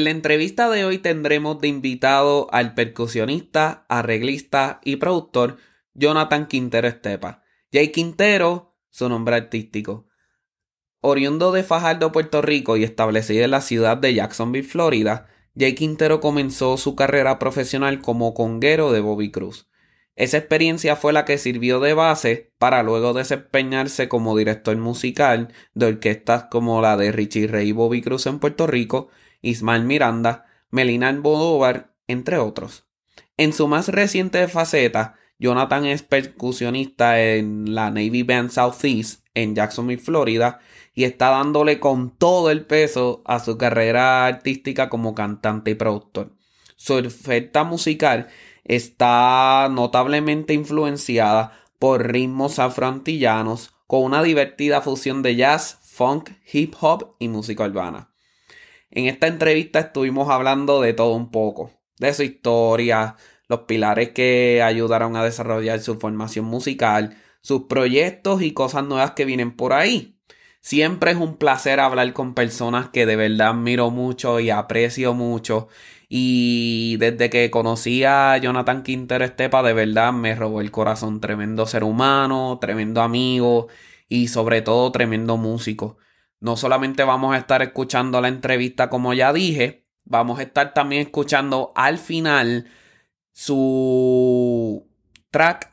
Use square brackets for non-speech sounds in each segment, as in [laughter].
En la entrevista de hoy tendremos de invitado al percusionista, arreglista y productor Jonathan Quintero Estepa. Jay Quintero, su nombre artístico. Oriundo de Fajardo, Puerto Rico y establecido en la ciudad de Jacksonville, Florida, Jay Quintero comenzó su carrera profesional como conguero de Bobby Cruz. Esa experiencia fue la que sirvió de base para luego desempeñarse como director musical de orquestas como la de Richie Ray y Bobby Cruz en Puerto Rico, Ismael Miranda, Melina Almodóvar, entre otros. En su más reciente faceta, Jonathan es percusionista en la Navy Band Southeast en Jacksonville, Florida, y está dándole con todo el peso a su carrera artística como cantante y productor. Su oferta musical está notablemente influenciada por ritmos afroantillanos con una divertida fusión de jazz, funk, hip hop y música urbana. En esta entrevista estuvimos hablando de todo un poco, de su historia, los pilares que ayudaron a desarrollar su formación musical, sus proyectos y cosas nuevas que vienen por ahí. Siempre es un placer hablar con personas que de verdad admiro mucho y aprecio mucho. Y desde que conocí a Jonathan Quintero Estepa, de verdad me robó el corazón. Tremendo ser humano, tremendo amigo y sobre todo tremendo músico. No solamente vamos a estar escuchando la entrevista como ya dije, vamos a estar también escuchando al final su track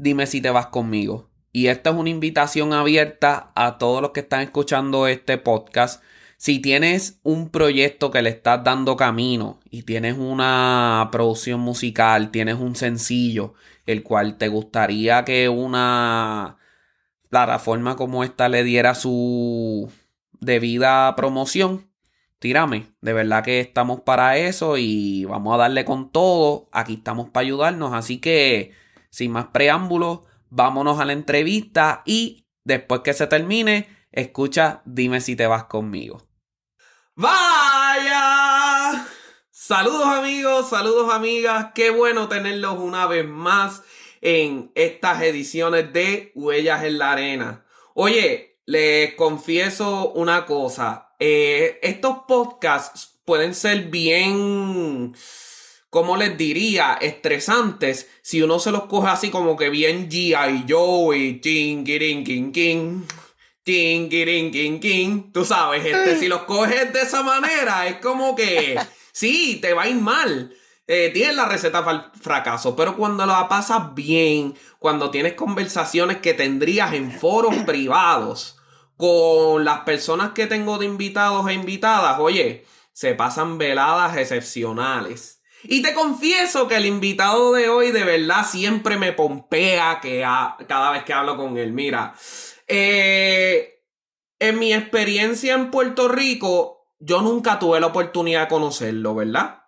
Dime si te vas conmigo. Y esta es una invitación abierta a todos los que están escuchando este podcast. Si tienes un proyecto que le estás dando camino y tienes una producción musical, tienes un sencillo, el cual te gustaría que una plataforma como esta le diera su debida promoción, tírame. De verdad que estamos para eso y vamos a darle con todo. Aquí estamos para ayudarnos. Así que, sin más preámbulos, vámonos a la entrevista y después que se termine, escucha Dime si te vas conmigo. ¡Vaya! Saludos amigos, saludos amigas. Qué bueno tenerlos una vez más en estas ediciones de Huellas en la Arena. Oye, les confieso una cosa. eh, estos podcasts pueden ser bien, como les diría, estresantes si uno se los coge así como que bien G.I. Joe y king, king, king. King, king, king, king. Tú sabes, este, si los coges de esa manera, es como que sí, te va a ir mal. Eh, tienes la receta para el fracaso, pero cuando la pasas bien, cuando tienes conversaciones que tendrías en foros [clears throat] privados con las personas que tengo de invitados e invitadas, oye, se pasan veladas excepcionales. Y te confieso que el invitado de hoy de verdad siempre me pompea que ha- cada vez que hablo con él. Mira, eh, en mi experiencia en Puerto Rico, yo nunca tuve la oportunidad de conocerlo, ¿verdad?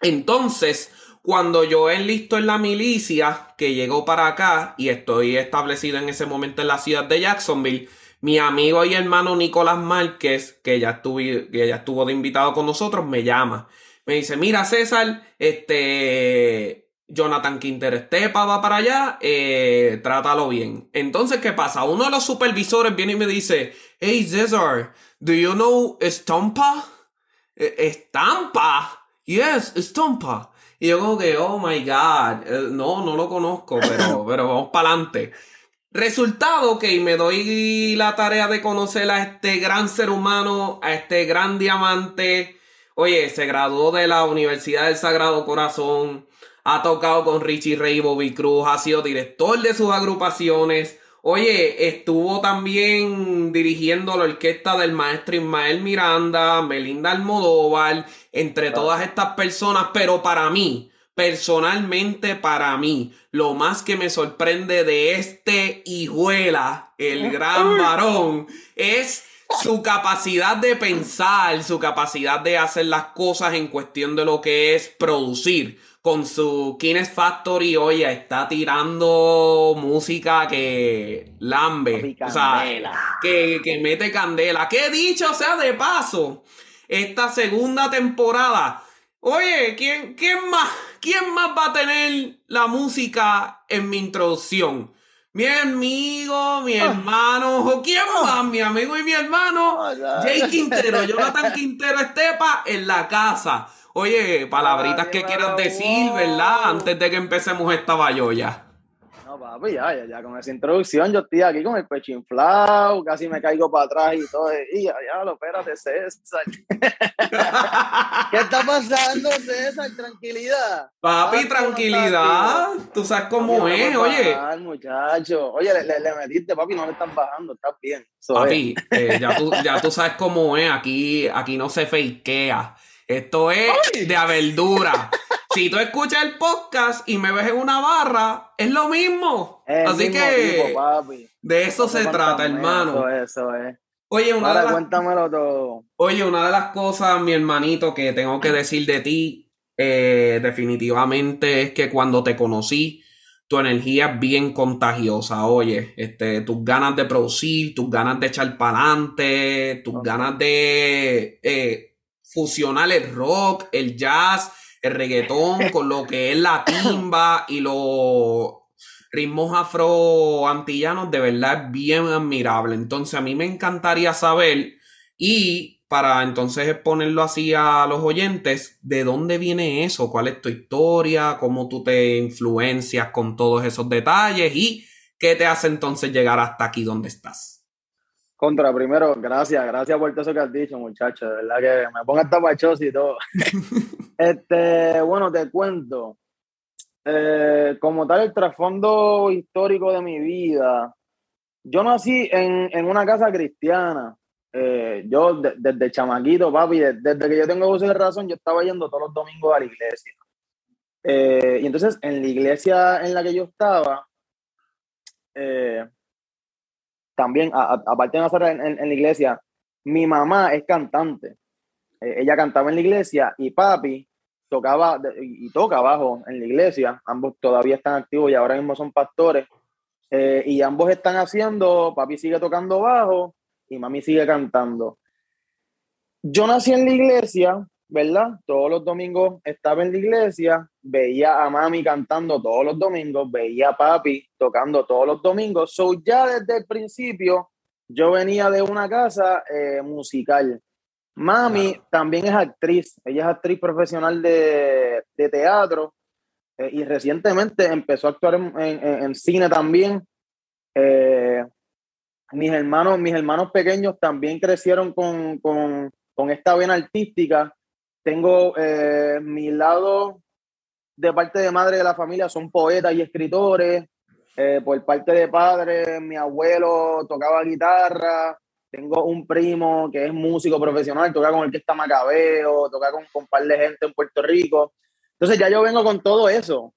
Entonces, cuando yo enlisto en la milicia, que llegó para acá y estoy establecido en ese momento en la ciudad de Jacksonville, mi amigo y hermano Nicolás Márquez, que ya, estuvi- que ya estuvo de invitado con nosotros, me llama. Me dice, mira César, este, Jonathan Quintero Estepa va para allá, eh, trátalo bien. Entonces, ¿qué pasa? Uno de los supervisores viene y me dice, hey César, do you know Stompa? "Eh, Estampa. Yes, Stompa. Y yo como que, oh my God, eh, no, no lo conozco, pero, [laughs] pero vamos para adelante. Resultado que me doy la tarea de conocer a este gran ser humano, a este gran diamante. Oye, se graduó de la Universidad del Sagrado Corazón, ha tocado con Richie Ray y Bobby Cruz, ha sido director de sus agrupaciones. Oye, estuvo también dirigiendo la orquesta del maestro Ismael Miranda, Melinda Almodóvar, entre todas estas personas, pero para mí, personalmente para mí, lo más que me sorprende de este hijuela, el gran varón, es su capacidad de pensar, su capacidad de hacer las cosas en cuestión de lo que es producir. Con su Kines Factory, oye, está tirando música que lambe. O sea, que, que mete candela. Que dicho sea de paso, esta segunda temporada. Oye, ¿quién, quién más? ¿Quién más va a tener la música en mi introducción? Mi amigo, mi hermano, ¿o quién más? Mi amigo y mi hermano. Jay Quintero, Jonathan Quintero Estepa en la casa. Oye, palabritas que quieras decir. ¿verdad? Antes de que empecemos esta bayolla. No, papi, ya, ya, ya con esa introducción yo estoy aquí con el pecho inflado, casi me caigo para atrás y todo. Y ya, ya, lo espérate, César. [laughs] ¿Qué está pasando, César? Tranquilidad. Papi, tranquilidad. Tú sabes cómo Papi, no es, me oye. bajar, muchacho. Oye, le, le- le metiste, papi, no le estás bajando, estás bien. Papi, eh, ya, tú, ya tú sabes cómo es. Aquí, aquí no se fakea. Esto es de a verdura. Si tú escuchas el podcast y me ves en una barra, es lo mismo. Así mismo que tipo, papi. de eso se trata, hermano. Eso, es. Oye, una de las cuéntamelo todo. Oye, una de las cosas, mi hermanito, que tengo que decir de ti, eh, definitivamente es que cuando te conocí, tu energía es bien contagiosa. Oye, este, tus ganas de producir, tus ganas de echar para adelante, tus ganas de eh, fusionar el rock, el jazz, el reggaetón con lo que es la timba y los ritmos afro-antillanos, de verdad es bien admirable. Entonces, a mí me encantaría saber y para entonces exponerlo así a los oyentes, ¿de dónde viene eso? ¿Cuál es tu historia? ¿Cómo tú te influencias con todos esos detalles? ¿Y qué te hace entonces llegar hasta aquí donde estás? Contra, primero, gracias, gracias por todo eso que has dicho, muchacho. De verdad que me pongo hasta pachoso y todo. [laughs] este, bueno, te cuento. Eh, como tal, el trasfondo histórico de mi vida. Yo nací en, en una casa cristiana. Eh, yo de- desde chamaquito, papi, de- desde que yo tengo uso de razón, yo estaba yendo todos los domingos a la iglesia. Eh, y entonces, en la iglesia en la que yo estaba, eh, también, aparte de nacer en, la iglesia, mi mamá es cantante. Eh, ella cantaba en la iglesia y papi tocaba y toca bajo en la iglesia. Ambos todavía están activos y ahora mismo son pastores. Eh, y ambos están haciendo, papi sigue tocando bajo y mami sigue cantando. Yo nací en la iglesia, ¿verdad? Todos los domingos estaba en la iglesia, veía a mami cantando todos los domingos, veía a papi tocando todos los domingos. So ya desde el principio yo venía de una casa eh, musical. Mami también es actriz, ella es actriz profesional de, de teatro eh, y recientemente empezó a actuar en, en- en- cine también. Eh, mis hermanos, mis hermanos pequeños también crecieron con, con, con esta vena artística. Tengo mi lado de parte de madre de la familia, son poetas y escritores. Eh, por parte de padre, mi abuelo tocaba guitarra. Tengo un primo que es músico profesional, toca con Orquesta Macabeo, toca con, con un par de gente en Puerto Rico. Entonces ya yo vengo con todo eso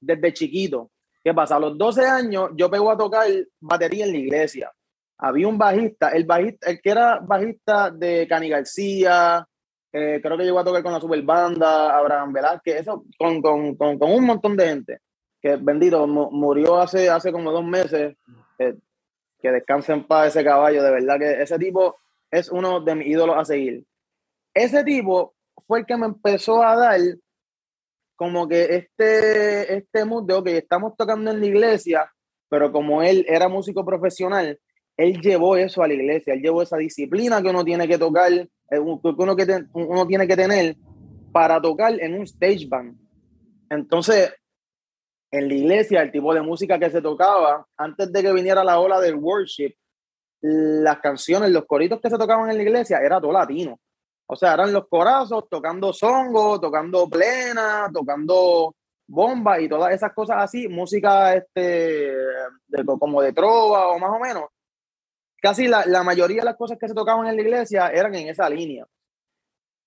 desde chiquito. ¿Qué pasa? A los 12 años yo pego a tocar batería en la iglesia. Había un bajista, el bajista, el que era bajista de Cani García, eh, creo que llegó a tocar con la super banda, Abraham Velázquez, eso, con, con, con, con un montón de gente. Que bendito, mu- murió hace, hace como dos meses. eh, que descanse en paz ese caballo, de verdad que ese tipo es uno de mis ídolos a seguir. Ese tipo fue el que me empezó a dar como que este, este mood de, ok, estamos tocando en la iglesia, pero como él era músico profesional, él llevó eso a la iglesia, él llevó esa disciplina que uno tiene que tocar, uno, que te- uno tiene que tener para tocar en un stage band. Entonces, en la iglesia, el tipo de música que se tocaba, antes de que viniera la ola del worship, las canciones, los coritos que se tocaban en la iglesia, era todo latino. O sea, eran los corazos tocando songo, tocando plena, tocando bomba y todas esas cosas así, música este, de- como de trova o más o menos. Casi la, la mayoría de las cosas que se tocaban en la iglesia eran en esa línea.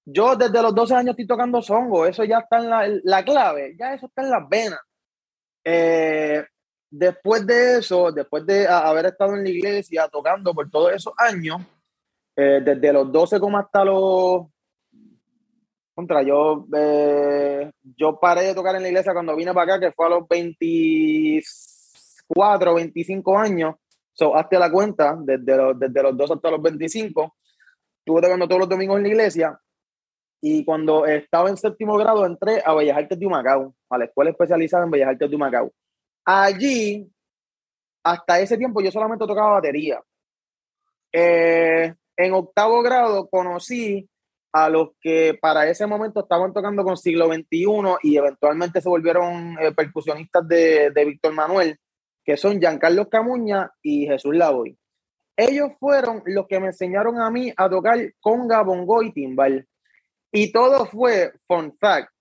Yo desde los 12 años estoy tocando songo, eso ya está en la, la clave, ya eso está en las venas. Eh, después de eso, después de haber estado en la iglesia tocando por todos esos años, eh, desde los 12 como hasta los... Contra, yo, eh, yo paré de tocar en la iglesia cuando vine para acá, que fue a los 24, 25 años. So, hazte la cuenta, desde los, desde los 12 hasta los 25, estuve tocando todos los domingos en la iglesia. Y cuando estaba en séptimo grado, entré a Bellas Artes de Humacao, a la escuela especializada en Bellas Artes de Humacao. Allí, hasta ese tiempo, yo solamente tocaba batería. Eh, en octavo grado conocí a los que para ese momento estaban tocando con siglo XXI y eventualmente se volvieron eh, percusionistas de, de Víctor Manuel, que son Giancarlo Camuña y Jesús Lavoy. Ellos fueron los que me enseñaron a mí a tocar conga, bongo y timbal. Y todo fue, fun fact,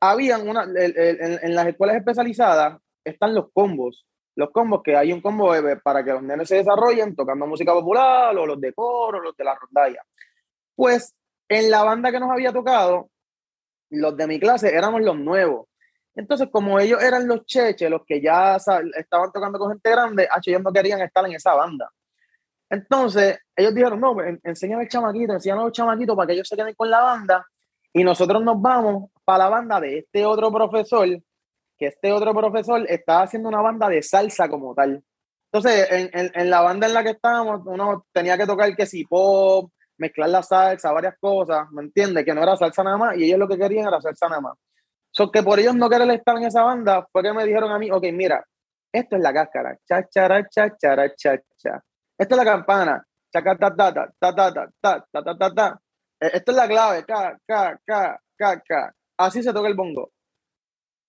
habían una, en, las escuelas especializadas están los combos. Los combos que hay un combo para que los nenes se desarrollen tocando música popular o los de coro, los de la rondalla. Pues en la banda que nos había tocado, los de mi clase éramos los nuevos. Entonces, como ellos eran los cheches, los que ya estaban tocando con gente grande, ah, ellos no querían estar en esa banda. Entonces, ellos dijeron, no, en- enséñame el chamaquito, enséñame los chamaquitos para que ellos se queden con la banda y nosotros nos vamos para la banda de este otro profesor, que este otro profesor estaba haciendo una banda de salsa como tal. Entonces, en, en, en la banda en la que estábamos, uno tenía que tocar que si pop, mezclar la salsa, varias cosas, ¿me entiendes? Que no era salsa nada más y ellos lo que querían era salsa nada más. So que por ellos no querer estar en esa banda, fue que me dijeron a mí, ok, mira, esto es la cáscara, cha, chara, cha, chara, cha, cha. Esto es la campana, chaca, ta, ta, ta, ta, ta, ta, ta, ta, ta, ta, ta. Eh, Esto es la clave, ca, ca, ca, ca, ca. Así se toca el bongo.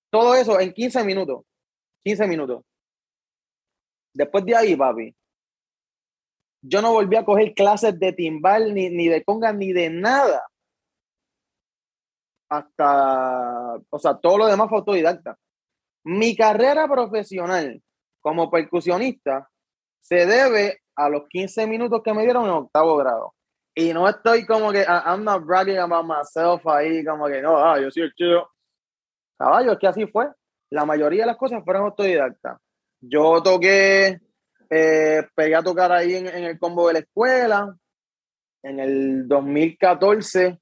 Todo eso en 15 minutos. 15 minutos. Después de ahí, papi, yo no volví a coger clases de timbal, ni, ni de conga, ni de nada. Hasta, o sea, todo lo demás fue autodidacta. Mi carrera profesional como percusionista se debe a los 15 minutos que me dieron en octavo grado. Y no estoy como que, I- I'm not bragging about myself ahí, como que no, ah, yo soy el chido. Caballo, es que así fue. La mayoría de las cosas fueron autodidactas. Yo toqué, eh, pegué a tocar ahí en, en el combo de la escuela. En el 2014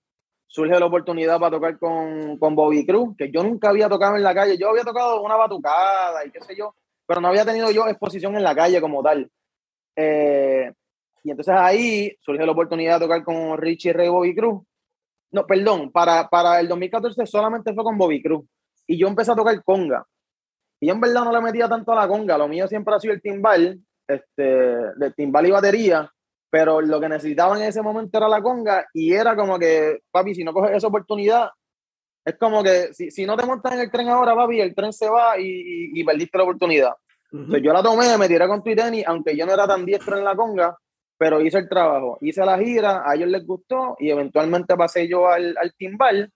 surge la oportunidad para tocar con, con Bobby Cruz, que yo nunca había tocado en la calle. Yo había tocado una batucada y qué sé yo, pero no había tenido yo exposición en la calle como tal. Eh, y entonces ahí surge la oportunidad de tocar con Richie Ray Bobby Cruz. No, perdón, para, para el 2014 solamente fue con Bobby Cruz. Y yo empecé a tocar conga. Y yo en verdad no le metía tanto a la conga. Lo mío siempre ha sido el timbal, este, de timbal y batería. Pero lo que necesitaba en ese momento era la conga. Y era como que, papi, si no coges esa oportunidad, es como que si, si no te montas en el tren ahora, papi, el tren se va y, y- y perdiste la oportunidad. Ujú. Entonces yo la tomé, me tiré con tu tenis, aunque yo no era tan diestro en la conga, pero hice el trabajo, hice la gira, a ellos les gustó y eventualmente pasé yo al, al timbal.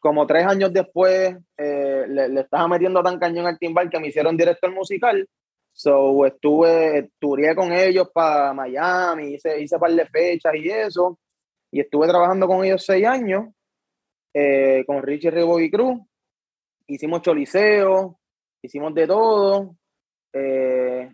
Como tres años después, eh, le, le estaba metiendo tan cañón al timbal que me hicieron director musical. So estuve, touré con ellos para Miami, hice, hice par de fechas y eso. Y estuve trabajando con ellos seis años, eh, con Richie Rebo y Cruz. Hicimos choliseo, hicimos de todo. Eh,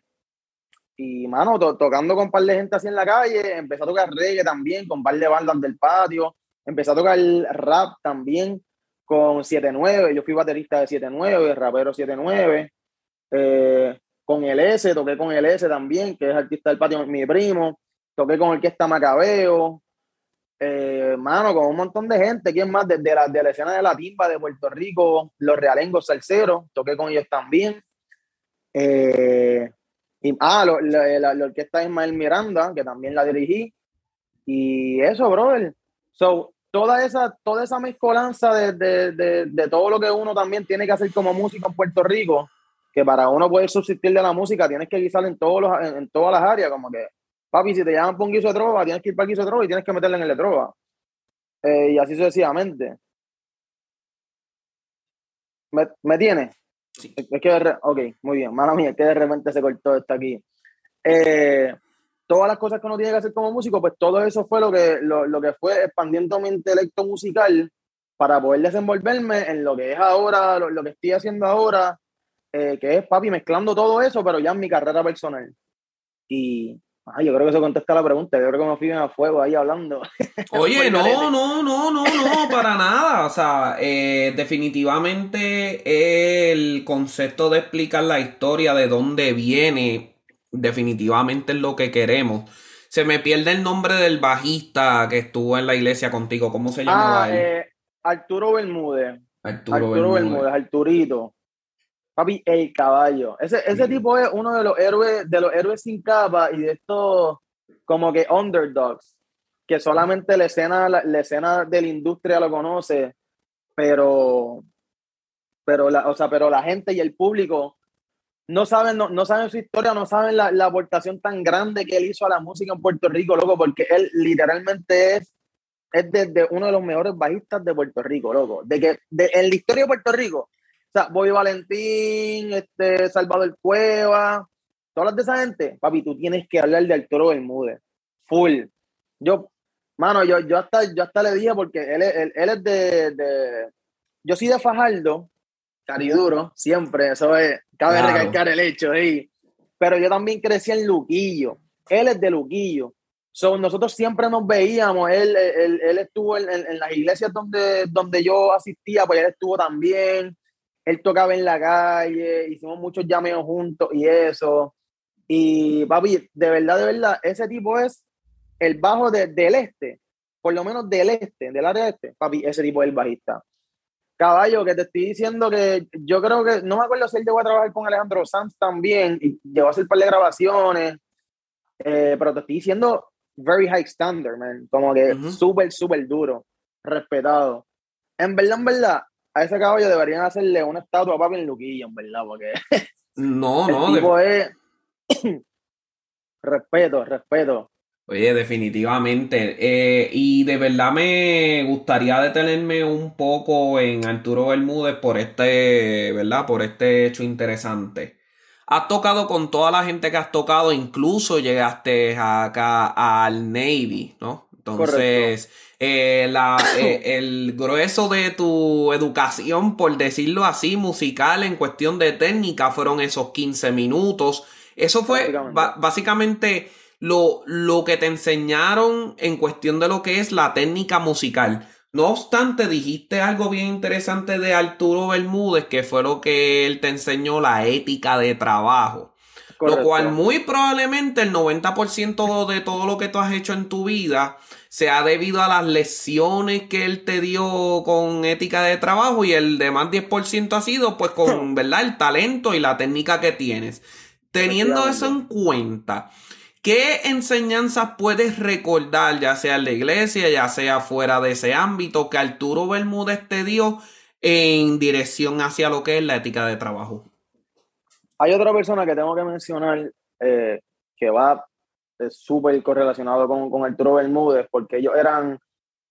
y, mano, to- tocando con un par de gente así en la calle, empecé a tocar reggae también, con un par de bandas del patio, empecé a tocar rap también con 7-9, yo fui baterista de 7-9, rapero 7-9, eh, con el S, toqué con el S también, que es artista del patio, mi primo, toqué con Orquesta Macabeo, eh, mano, con un montón de gente, ¿quién más? Desde la, de la escena de la timba de Puerto Rico, los realengos salseros, toqué con ellos también. Eh, y, ah, lo- la, la- la orquesta Ismael Miranda, que también la dirigí. Y eso, brother. So, toda esa, toda esa mezcolanza de, de, de, de todo lo que uno también tiene que hacer como músico en Puerto Rico, que para uno poder subsistir de la música tienes que guisar en, todos los, en, en todas las áreas, como que, papi, si te llaman por un guiso de trova, tienes que ir para el guiso de trova y tienes que meterle en el de trova. Eh, y así sucesivamente. ¿Me, me tiene? Sí. Es que re- ok, muy bien, mala mía, es que de repente se cortó esto aquí. Eh, todas las cosas que uno tiene que hacer como músico, pues todo eso fue lo que, lo, lo que fue expandiendo mi intelecto musical para poder desenvolverme en lo que es ahora, lo, lo que estoy haciendo ahora, eh, que es, papi, mezclando todo eso, pero ya en mi carrera personal. Y ay, yo creo que eso contesta la pregunta, yo creo que me fui bien a fuego ahí hablando. [laughs] Oye, Por no, no, no, no, no, para nada. O sea, eh, definitivamente el concepto de explicar la historia de dónde viene, definitivamente es lo que queremos. Se me pierde el nombre del bajista que estuvo en la iglesia contigo. ¿Cómo se llamaba Ah, él? eh, Arturo Bermúdez. Arturo, Arturo Bermúdez. Bermúdez, Arturito. Papi, el caballo. Ese, ese Sí. tipo es uno de los héroes, de los héroes sin capa y de estos como que underdogs, que solamente la escena, la, la escena de la industria lo conoce, pero, pero la, o sea, pero la gente y el público no saben, no, no saben su historia, no saben la, la aportación tan grande que él hizo a la música en Puerto Rico, loco, porque él literalmente es es de, de uno de los mejores bajistas de Puerto Rico, loco. De que de, en la historia de Puerto Rico, o sea, Bobby Valentín, este, Salvador Cueva, todas las de esa gente, papi, tú tienes que hablar de Arturo Bermúdez. Full. Yo, mano, yo, yo, hasta, yo hasta le dije porque él, es- él, él es de, de- Yo soy de Fajardo, cariduro, siempre, eso es. Cabe Claro. recalcar el hecho, ahí. Pero yo también crecí en Luquillo. Él es de Luquillo. So, nosotros siempre nos veíamos, él, él, él estuvo en, en- en las iglesias donde, donde yo asistía, pues él estuvo también, él tocaba en la calle, hicimos muchos llameos juntos y eso. Y papi, de verdad, de verdad, ese tipo es el bajo de- del este, por lo menos del este, del área este, papi, ese tipo es el bajista. Caballo, que te estoy diciendo que yo creo que, no me acuerdo si él llegó a trabajar con Alejandro Sanz también, y llegó a hacer un par de grabaciones, eh, pero te estoy diciendo very high standard, man. Como que Ujú. súper, súper duro, respetado. En verdad, en verdad, a ese caballo deberían hacerle una estatua a papi en Luquillo, en verdad, porque No, [laughs] el no, de- tipo es [coughs] respeto, respeto. Oye, definitivamente. Eh, y de verdad me gustaría detenerme un poco en Arturo Bermúdez por este, ¿verdad? Por este hecho interesante. Has tocado con toda la gente que has tocado, incluso llegaste acá al Navy, ¿no? Entonces, eh, la, eh, [coughs] el grueso de tu educación, por decirlo así, musical en cuestión de técnica, fueron esos 15 minutos. Eso fue básicamente lo, lo que te enseñaron en cuestión de lo que es la técnica musical. No obstante, dijiste algo bien interesante de Arturo Bermúdez, que fue lo que él te enseñó, la ética de trabajo. Lo cual muy probablemente el 90% de todo lo que tú has hecho en tu vida sea debido a las lecciones que él te dio con ética de trabajo y el demás 10% ha sido pues con, [laughs] ¿verdad? El talento y la técnica que tienes. Teniendo eso en cuenta, ¿qué enseñanzas puedes recordar, ya sea en la iglesia, ya sea fuera de ese ámbito, que Arturo Bermúdez te dio en dirección hacia lo que es la ética de trabajo? Hay otra persona que tengo que mencionar eh, que va súper correlacionado con, con Arturo Bermúdez, porque ellos eran,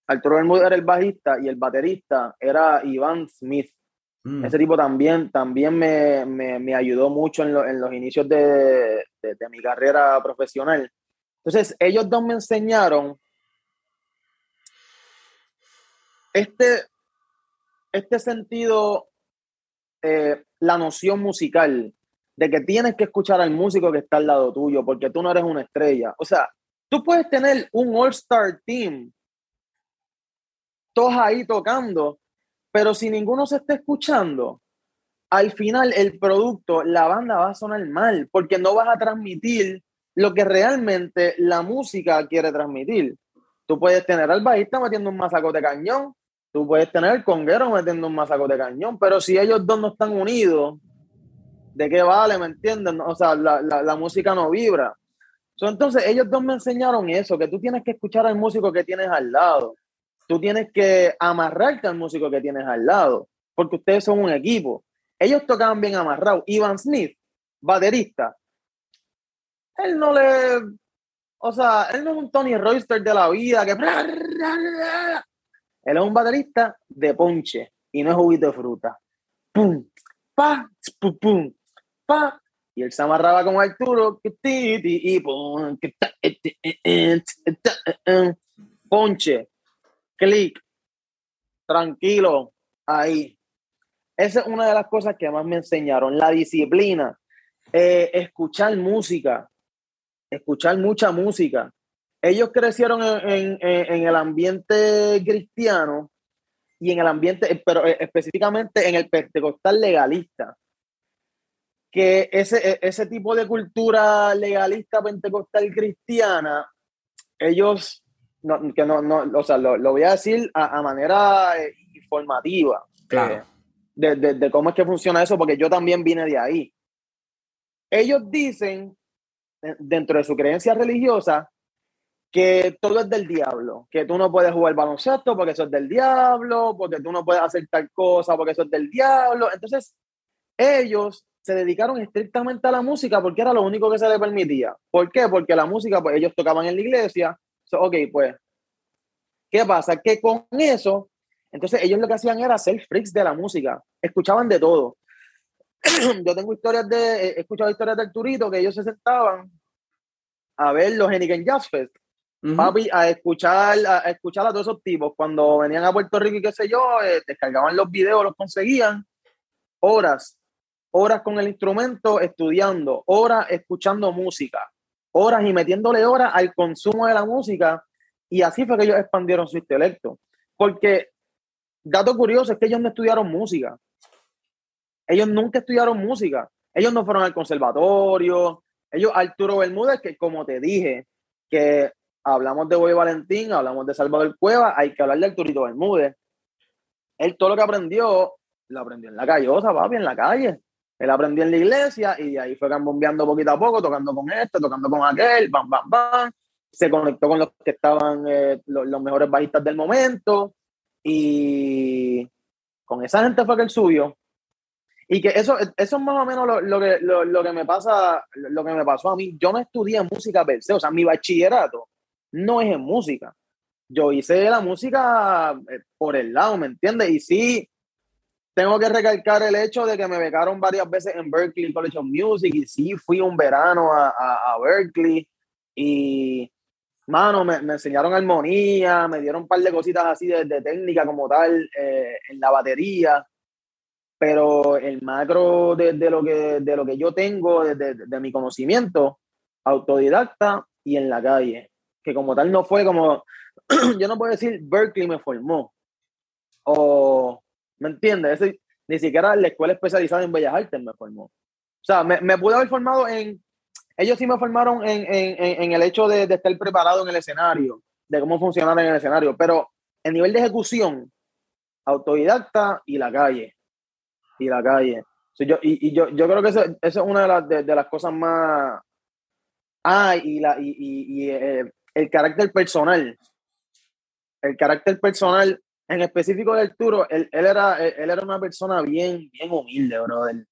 Arturo Bermúdez era el bajista y el baterista era Iván Smith. Mm. Ese tipo también, también me, me, me ayudó mucho en, lo- en los inicios de, de- de mi carrera profesional. Entonces, ellos dos me enseñaron este, este sentido, eh, la noción musical, de que tienes que escuchar al músico que está al lado tuyo, porque tú no eres una estrella. O sea, tú puedes tener un All-Star Team, todos ahí tocando, pero si ninguno se está escuchando, al final el producto, la banda va a sonar mal, porque no vas a transmitir lo que realmente la música quiere transmitir. Tú puedes tener al bajista metiendo un masaco de cañón, tú puedes tener al conguero metiendo un masaco de cañón, pero si ellos dos no están unidos, ¿de qué vale? ¿Me entienden? O sea, la, la, la música no vibra. So, entonces, ellos dos me enseñaron eso, que tú tienes que escuchar al músico que tienes al lado. Tú tienes que amarrarte al músico que tienes al lado, porque ustedes son un equipo. Ellos tocaban bien amarrados. Ivan Smith, baterista, él no le. O sea, él no es un Tony Royster de la vida que. Él es un baterista de ponche y no es juguito de fruta. pum, pa, pum, pum, Y él se amarraba con Arturo, ponche, clic, tranquilo, ahí. Esa es una de las cosas que más me enseñaron, la disciplina, eh, escuchar música, escuchar mucha música. Ellos crecieron en, en- en- el ambiente cristiano y en el ambiente, pero eh, específicamente en el pentecostal legalista. Que ese, e- ese tipo de cultura legalista pentecostal cristiana, ellos, no, que no, no, o sea, lo, lo voy a decir a, a manera eh, informativa Claro. eh, de, de- de cómo es que funciona eso, porque yo también vine de ahí. Ellos dicen, eh, dentro de su creencia religiosa, que todo es del diablo, que tú no puedes jugar baloncesto porque eso es del diablo, porque tú no puedes hacer tal cosa porque eso es del diablo. Entonces, ellos se dedicaron estrictamente a la música porque era lo único que se les permitía. ¿Por qué? Porque la música, pues ellos tocaban en la iglesia. So, ok, pues, ¿qué pasa? Que con eso, entonces ellos lo que hacían era ser freaks de la música, escuchaban de todo. [clears throat] Yo tengo historias de, he escuchado historias de Arturito que ellos se sentaban a ver los Heniken Jazz Fest Ujú. papi, a escuchar, a, a escuchar a todos esos tipos. Cuando venían a Puerto Rico y qué sé yo, eh, descargaban los videos, los conseguían. Horas, horas con el instrumento, estudiando, horas escuchando música, horas y metiéndole horas al consumo de la música. Y así fue que ellos expandieron su intelecto. Porque, dato curioso, es que ellos no estudiaron música. Ellos nunca estudiaron música. Ellos no fueron al conservatorio. Ellos, Arturo Bermúdez, que como te dije, que hablamos de Boy Valentín, hablamos de Salvador Cueva, hay que hablar de Arturito Bermúdez. Él todo lo que aprendió, lo aprendió en la callosa, papi, en la calle. Él aprendió en la iglesia y de ahí fue cambiando poquito a poco, tocando con este, tocando con aquel, bam, bam, bam. Se conectó con los que estaban eh, los, los mejores bajistas del momento y con esa gente fue que él subió. Y que eso, eso es más o menos lo, lo que, lo, lo que me pasa, lo que me pasó a mí. Yo no estudié música per se, o sea, mi bachillerato no es en música. Yo hice la música eh, por el lado, ¿me entiendes? Y sí, tengo que recalcar el hecho de que me becaron varias veces en Berkeley College of Music y sí fui un verano a, a, a Berkeley y, mano, me, me, enseñaron armonía, me dieron un par de cositas así de, de técnica como tal eh, en la batería, pero el macro de, de, lo, que, de lo que yo tengo, de, de, mi conocimiento, autodidacta y en la calle que como tal no fue como, [clears throat] yo no puedo decir Berkeley me formó, o, ¿me entiendes? Ese, ni siquiera la escuela especializada en Bellas Artes me formó. O sea, me, me pude haber formado en, ellos sí me formaron en, en, en el hecho de, de, estar preparado en el escenario, de cómo funcionar en el escenario, pero el nivel de ejecución, autodidacta y la calle, y la calle. So, yo, y, y yo, yo creo que eso, eso es una de las, de, de las cosas más... Ah, y, la, y, y, y eh, el carácter personal. El carácter personal, en específico de Arturo, él, él, era, él, él, era una persona bien, bien humilde, brother.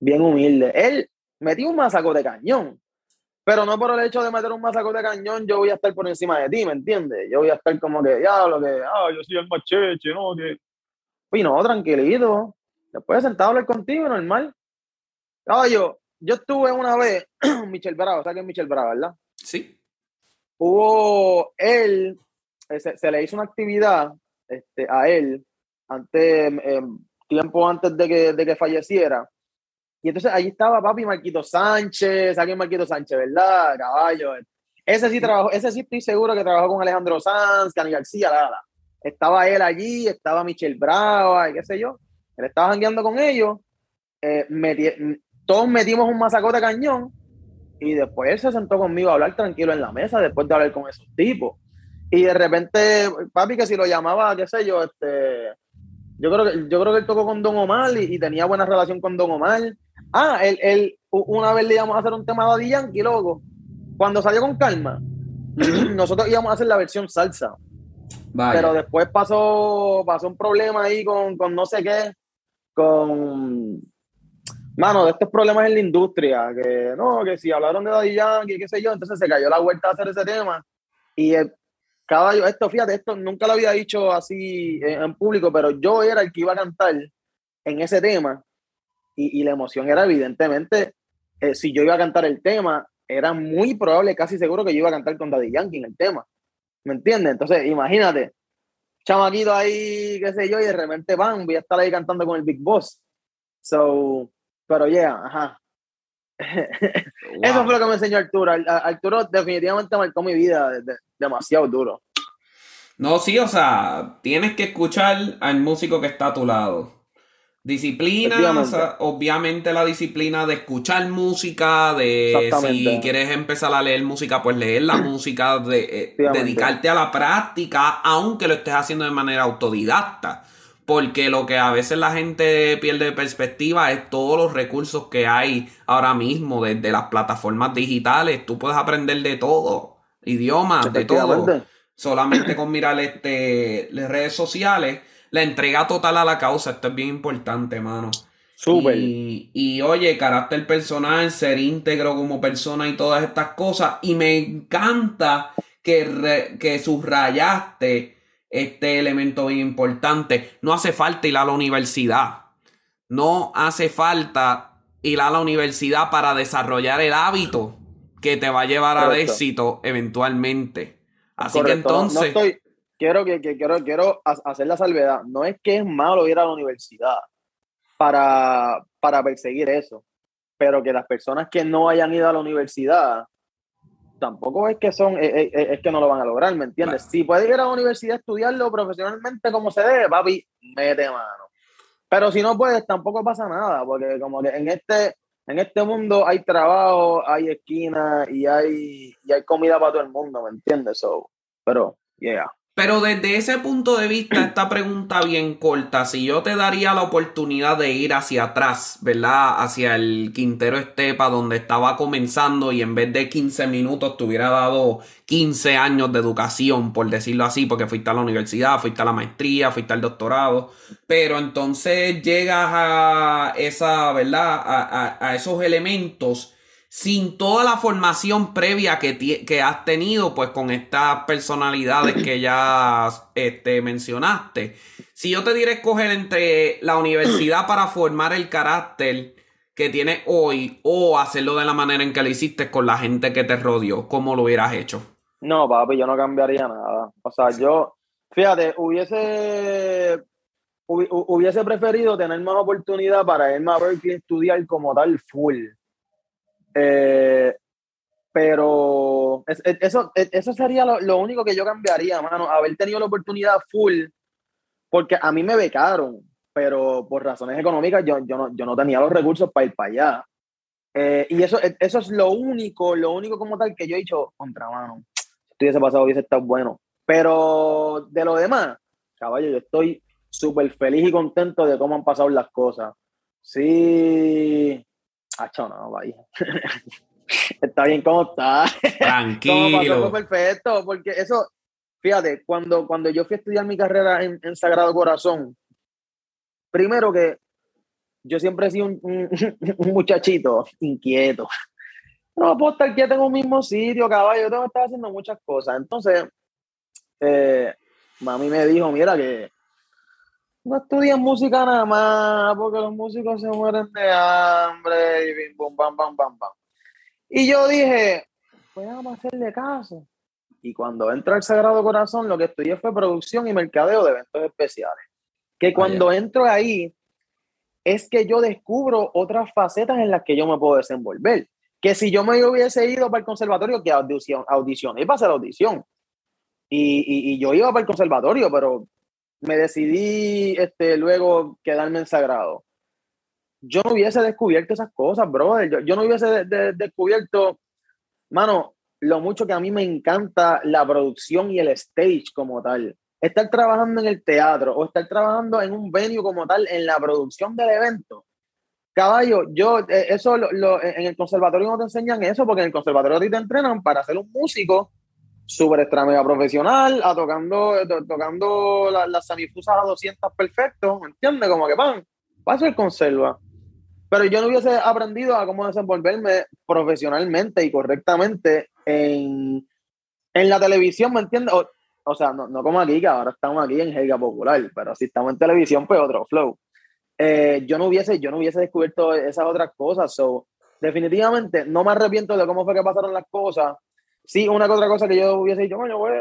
Bien humilde. Él metió un masaco de cañón. Pero no por el hecho de meter un masaco de cañón, yo voy a estar por encima de ti, ¿me entiendes? Yo voy a estar como que, diablo, que, ah, yo soy el macheche, ¿no? Que... Y no, tranquilito. Después de sentado a hablar contigo, normal. Caballo, yo estuve una vez, [clears throat] Michel Bravo, ¿sabes quién es Michel Bravo, verdad? Sí hubo él, eh, se, se, le hizo una actividad este, a él, antes, eh, tiempo antes de que, de que falleciera. Y entonces allí estaba papi Marquito Sánchez, alguien Marquito Sánchez, ¿verdad? Caballo. Ese sí trabajó, ese sí estoy seguro que trabajó con Alejandro Sanz, Cani García, nada. Estaba él allí, estaba Michelle Brava, y qué sé yo. Él estaba jangueando con ellos. Eh, meti todos metimos un masacote cañón y después él se sentó conmigo a hablar tranquilo en la mesa después de hablar con esos tipos. Y de repente, papi, que si lo llamaba, qué sé yo, este, yo creo que, yo creo que él tocó con Don Omar y, y tenía buena relación con Don Omar. Ah, él, él, una vez le íbamos a hacer un tema de Daddy Yankee, loco. Cuando salió con Calma, [clears throat] nosotros íbamos a hacer la versión salsa. Vaya. Pero después pasó, pasó un problema ahí con, con no sé qué, con mano, de estos problemas en la industria, que no, que si hablaron de Daddy Yankee, qué sé yo, entonces se cayó la vuelta a hacer ese tema. Y el caballo, esto, fíjate, esto nunca lo había dicho así en, en, público, pero yo era el que iba a cantar en ese tema y, y la emoción era evidentemente, eh, si yo iba a cantar el tema, era muy probable, casi seguro que yo iba a cantar con Daddy Yankee en el tema. ¿Me entiendes? Entonces, imagínate, chamaquito ahí, qué sé yo, y de repente, van, voy a estar ahí cantando con el Big Boss. So, pero yeah, ajá. [laughs] Eso fue lo que me enseñó Arturo. Ar- Ar- Arturo definitivamente marcó mi vida de- de- demasiado duro. No, sí, o sea, tienes que escuchar al músico que está a tu lado. Disciplina, o Efectivamente. sea, obviamente la disciplina de escuchar música, de si quieres empezar a leer música, pues leer la [clears throat] música, de eh, dedicarte a la práctica, aunque lo estés haciendo de manera autodidacta. Porque lo que a veces la gente pierde de perspectiva es todos los recursos que hay ahora mismo desde las plataformas digitales. Tú puedes aprender de todo, idiomas, de todo solamente con mirar este, las redes sociales, la entrega total a la causa, esto es bien importante, mano. Súper. Y, y, oye, carácter personal, ser íntegro como persona y todas estas cosas. Y me encanta que, re- que subrayaste este elemento bien importante. No hace falta ir a la universidad. No hace falta ir a la universidad para desarrollar el hábito que te va a llevar al Correcto. éxito eventualmente. Así Correcto. que entonces, No, estoy, quiero, que, que- quiero, quiero ha- hacer la salvedad. No es que es malo ir a la universidad para, para perseguir eso, pero que las personas que no hayan ido a la universidad tampoco es que son es, es- es que no lo van a lograr, ¿me entiendes? Claro. Si puedes ir a la universidad a estudiarlo profesionalmente como se debe, papi, mete mano. Pero si no puedes, tampoco pasa nada, porque como que en este, en este mundo hay trabajo, hay esquina y hay, y hay comida para todo el mundo, ¿me entiendes? So, pero, yeah. Pero desde ese punto de vista, [clears throat] esta pregunta bien corta, si yo te daría la oportunidad de ir hacia atrás, ¿verdad? Hacia el Quintero Estepa, donde estaba comenzando, y en vez de 15 minutos te hubiera dado 15 años de educación, por decirlo así, porque fuiste a la universidad, fuiste a la maestría, fuiste al doctorado, pero entonces llegas a esa, ¿verdad? A, a- a esos elementos sin toda la formación previa que, que has tenido, pues con estas personalidades que ya este, mencionaste. Si yo te diera escoger entre la universidad para formar el carácter que tienes hoy o hacerlo de la manera en que lo hiciste con la gente que te rodeó, ¿cómo lo hubieras hecho? No, papi, yo no cambiaría nada. O sea, yo, fíjate, hubiese, hubi- hu- hubiese preferido tener más oportunidad para irme a Berkeley estudiar como tal full. Eh, pero es- es- eso, es- eso sería lo, lo único que yo cambiaría, mano, haber tenido la oportunidad full, porque a mí me becaron, pero por razones económicas yo, yo, no, yo no tenía los recursos para ir para allá. Eh, y eso, eso es lo único, lo único como tal que yo he dicho, contra mano, si estuviese pasado hubiese estado bueno. Pero de lo demás, caballo, yo estoy súper feliz y contento de cómo han pasado las cosas. Sí. Acho, no, vaya. [laughs] está bien como está. Como pasó Tranquilo. fue perfecto, porque eso, fíjate, cuando, cuando yo fui a estudiar mi carrera en, en Sagrado Corazón, primero que yo siempre he sido un, un- [laughs] un muchachito inquieto. No puedo estar quieto en un mismo sitio, caballo, yo tengo que estar haciendo muchas cosas. Entonces, eh, mami me dijo, mira que no estudies música nada más, porque los músicos se mueren de hambre y bim, bum, bam, bam, bam, bam. Y yo dije, pues vamos a hacerle caso. Y cuando entro al Sagrado Corazón, lo que estudié fue producción y mercadeo de eventos especiales. Que cuando entro ahí, es que yo descubro otras facetas en las que yo me puedo desenvolver. Que si yo me hubiese ido para el conservatorio, que audición, audicioné para hacer la audición. Y, y, y yo iba para el conservatorio, pero me decidí este, luego quedarme en Sagrado. Yo no hubiese descubierto esas cosas, brother. Yo, yo no hubiese de- de- descubierto, mano, lo mucho que a mí me encanta la producción y el stage como tal. Estar trabajando en el teatro o estar trabajando en un venue como tal, en la producción del evento. Caballo, yo, eh, eso lo- lo- en el conservatorio no te enseñan eso, porque en el conservatorio a ti te entrenan para ser un músico súper extra mega profesional, a tocando, to- tocando la- las semifusas a 200 perfecto, ¿me entiendes? Como que pan, paso el conserva. Pero yo no hubiese aprendido a cómo desenvolverme profesionalmente y correctamente en, en la televisión, ¿me entiendes? O, o sea, no, no como aquí, que ahora estamos aquí en Helga Popular, pero si estamos en televisión, pues otro flow. eh, yo no hubiese, yo no hubiese descubierto esas otras cosas. So, definitivamente no me arrepiento de cómo fue que pasaron las cosas. Sí, una que otra cosa que yo hubiese dicho, coño, pues,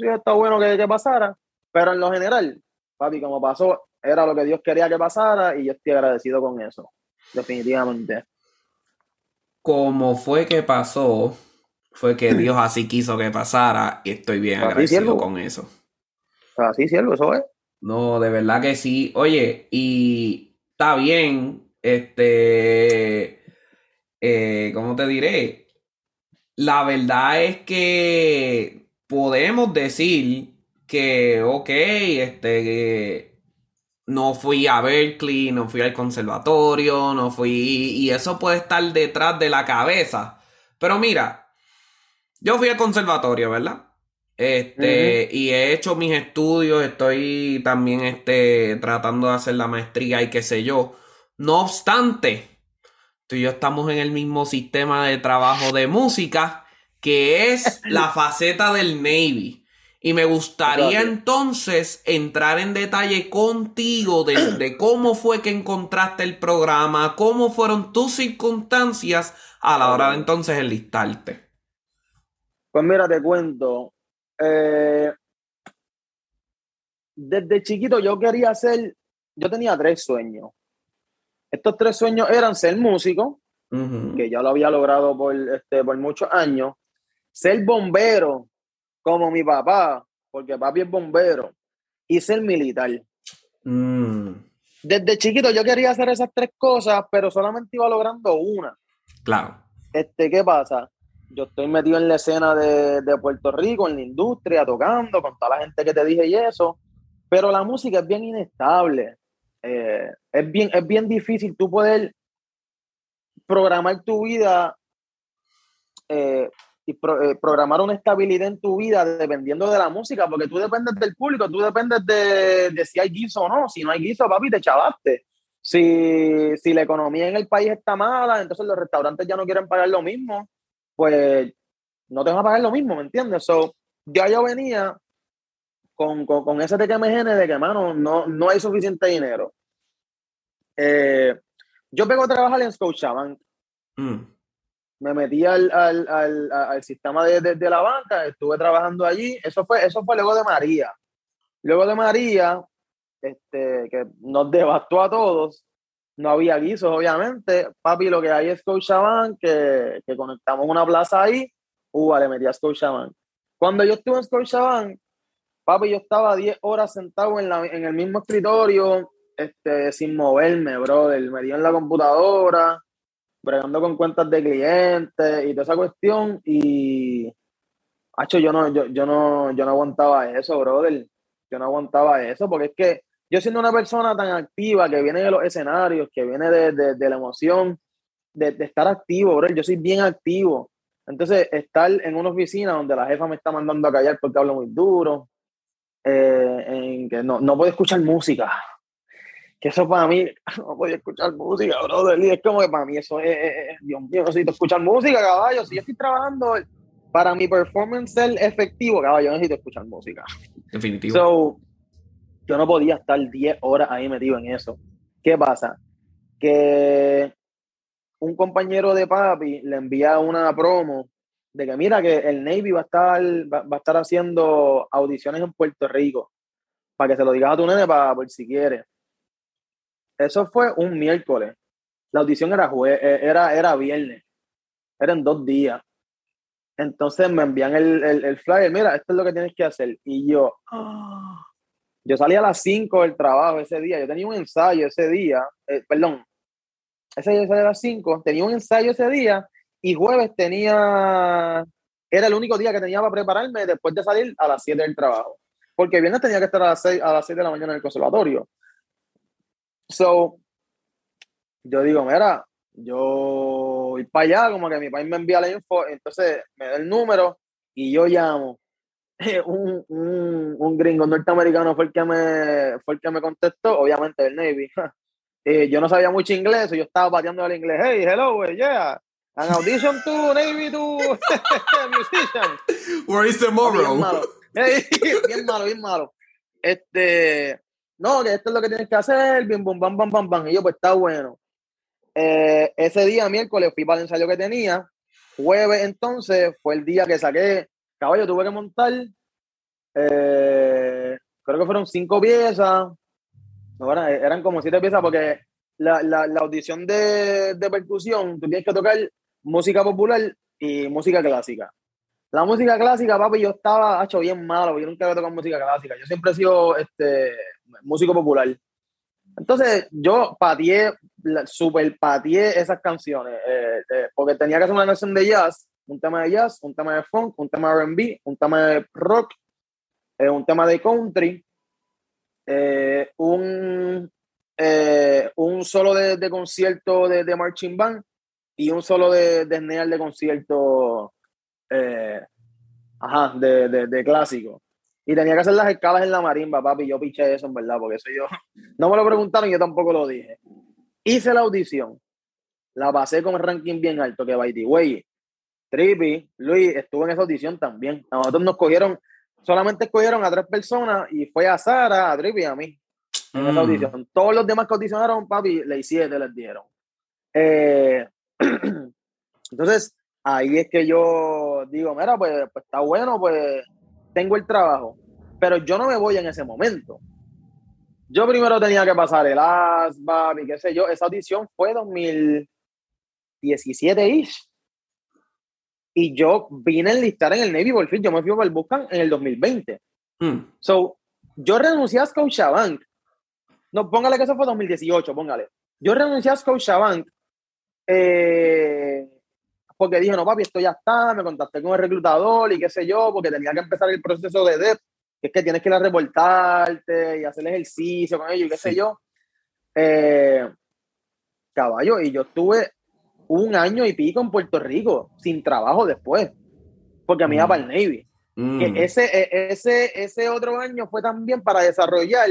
sí está bueno que, que pasara, pero en lo general, papi, como pasó, era lo que Dios quería que pasara y yo estoy agradecido con eso, definitivamente. Como fue que pasó, fue que Dios [clears throat] así quiso que pasara y estoy bien Así, agradecido con eso. Así, siervo, eso es. No, de verdad que sí. Oye, y está bien, este, eh, ¿cómo te diré? La verdad es que podemos decir que, ok, este, que no fui a Berkeley, no fui al conservatorio, no fui, y eso puede estar detrás de la cabeza. Pero mira, yo fui al conservatorio, ¿verdad? Este, y he hecho mis estudios, estoy también este, tratando de hacer la maestría y qué sé yo. No obstante, tú y yo estamos en el mismo sistema de trabajo de música, que es la [laughs] faceta del Navy. Y me gustaría entonces entrar en detalle contigo de, de cómo fue que encontraste el programa, cómo fueron tus circunstancias a la hora de entonces enlistarte. Pues mira, te cuento. eh, desde chiquito yo quería ser, yo tenía tres sueños. Estos tres sueños eran ser músico, que ya lo había logrado por, este, por muchos años, ser bombero, como mi papá, porque papi es bombero, y ser militar. Mm, Desde chiquito yo quería hacer esas tres cosas, pero solamente iba logrando una. claro. Este, ¿qué pasa? Yo estoy metido en la escena de, de Puerto Rico, en la industria, tocando con toda la gente que te dije y eso, pero la música es bien inestable. Eh, es, bien, es bien difícil tú poder programar tu vida eh, y pro- eh, programar una estabilidad en tu vida dependiendo de la música, porque tú dependes del público, tú dependes de, de si hay guiso o no. Si no hay guiso, papi, te chavaste. Si, si la economía en el país está mala, entonces los restaurantes ya no quieren pagar lo mismo, pues no te van a pagar lo mismo, ¿me entiendes? So, ya yo venía con, con, con ese tequemejene de que, mano, no, no hay suficiente dinero. Eh, yo vengo a trabajar en Scotiabank, Mm, me metí al, al, al, al sistema de, de- de la banca, estuve trabajando allí, eso fue, eso fue luego de María. Luego de María, este, que nos devastó a todos, no había guisos, obviamente. Papi, lo que hay es Scotiabank, que, que conectamos una plaza ahí, uh, le metí a Scotiabank. Cuando yo estuve en Scotiabank, papi, yo estaba 10 horas sentado en, la, en el mismo escritorio, este, sin moverme, brother. Me di en la computadora, bregando con cuentas de clientes y toda esa cuestión. Y, hacho, yo no, yo, yo no, yo no aguantaba eso, brother. Yo no aguantaba eso, porque es que yo siendo una persona tan activa, que viene de los escenarios, que viene de, de, de la emoción, de, de estar activo, brother, yo soy bien activo. Entonces, estar en una oficina donde la jefa me está mandando a callar porque hablo muy duro, eh, en que no, no puedo escuchar música. Que eso para mí, [laughs] no podía escuchar música, brother. Y es como que para mí eso es, es- Dios mío, necesito escuchar música, caballo. Si yo estoy trabajando para mi performance ser efectivo, caballo, yo necesito escuchar música. definitivo. So, yo no podía estar 10 horas ahí metido en eso. ¿Qué pasa? Que un compañero de papi le envía una promo de que mira que el Navy va a estar, va, va a estar haciendo audiciones en Puerto Rico para que se lo digas a tu nene para por si quiere. Eso fue un miércoles. La audición era, jue- eh, era, era viernes. Eran dos días. Entonces me envían el, el, el flyer, mira, esto es lo que tienes que hacer. Y yo, ah. [gasps] yo salí a las 5 del trabajo ese día, yo tenía un ensayo ese día, eh, perdón, ese día salí a las 5, tenía un ensayo ese día y jueves tenía, era el único día que tenía para prepararme después de salir a las 7 del trabajo. Porque viernes tenía que estar a las 6, a las 6 de la mañana en el conservatorio. So, yo digo, mira, yo voy para allá, como que mi país me envía la info, entonces me da el número y yo llamo. [laughs] Un, un, un gringo norteamericano fue el que me fue el que me contestó, obviamente del Navy. [laughs] Eh, yo no sabía mucho inglés, yo estaba pateando el inglés. Hey, hello, yeah. An audition to Navy to [laughs] musician. Where is the Bien malo. Bien malo, bien malo. Este, no, que esto es lo que tienes que hacer, bim, bum, bam, bam, bam, bam. Y yo, pues está bueno. Eh, ese día, miércoles, fui para el ensayo que tenía. Jueves, entonces, fue el día que saqué, caballo, tuve que montar, eh, creo que fueron cinco piezas, no, eran, eran como siete piezas porque la, la, la audición de, de percusión, tú tienes que tocar música popular y música clásica. La música clásica, papi, yo estaba hecho bien malo, yo nunca había tocado música clásica. Yo siempre he sido este, músico popular. Entonces, yo pateé, super pateé esas canciones, eh, eh, porque tenía que hacer una canción de jazz, un tema de jazz, un tema de funk, un tema de R&B, un tema de rock, eh, un tema de country, eh, un, eh, un solo de, de concierto de, de marching band y un solo de, de de concierto eh, ajá, de, de, de clásico. Y tenía que hacer las escalas en la marimba, papi. Yo piché eso, en verdad, porque eso yo. [laughs] No me lo preguntaron y yo tampoco lo dije. Hice la audición. La pasé con ranking bien alto, que by the way. Trippy, Luis, estuvo en esa audición también. A nosotros nos cogieron, solamente escogieron a tres personas y fue a Sara, a Trippy y a mí en esa Mm. audición. Todos los demás que audicionaron, papi, le siete les dieron. Eh, [clears throat] entonces, ahí es que yo digo, mira, pues, pues está bueno, pues tengo el trabajo. Pero yo no me voy en ese momento. Yo primero tenía que pasar el ASVAB y qué sé yo. Esa audición fue 2017-ish. Y yo vine a enlistar en el Navy por fin. Yo me fui para el Buscan en el 2020. Mm. So, yo renuncié a Scotiabank. No, póngale que eso fue 2018, póngale. Yo renuncié a Scotiabank eh, porque dije, no, papi, esto ya está. Me contacté con el reclutador y qué sé yo, porque tenía que empezar el proceso de DEP, que es que tienes que ir a reportarte y hacer ejercicio con ellos y qué sé Sí. yo. Eh, caballo, y yo estuve un año y pico en Puerto Rico sin trabajo después, porque me iba Mm. para el Navy Mm. que ese, e- ese, ese otro año fue también para desarrollar,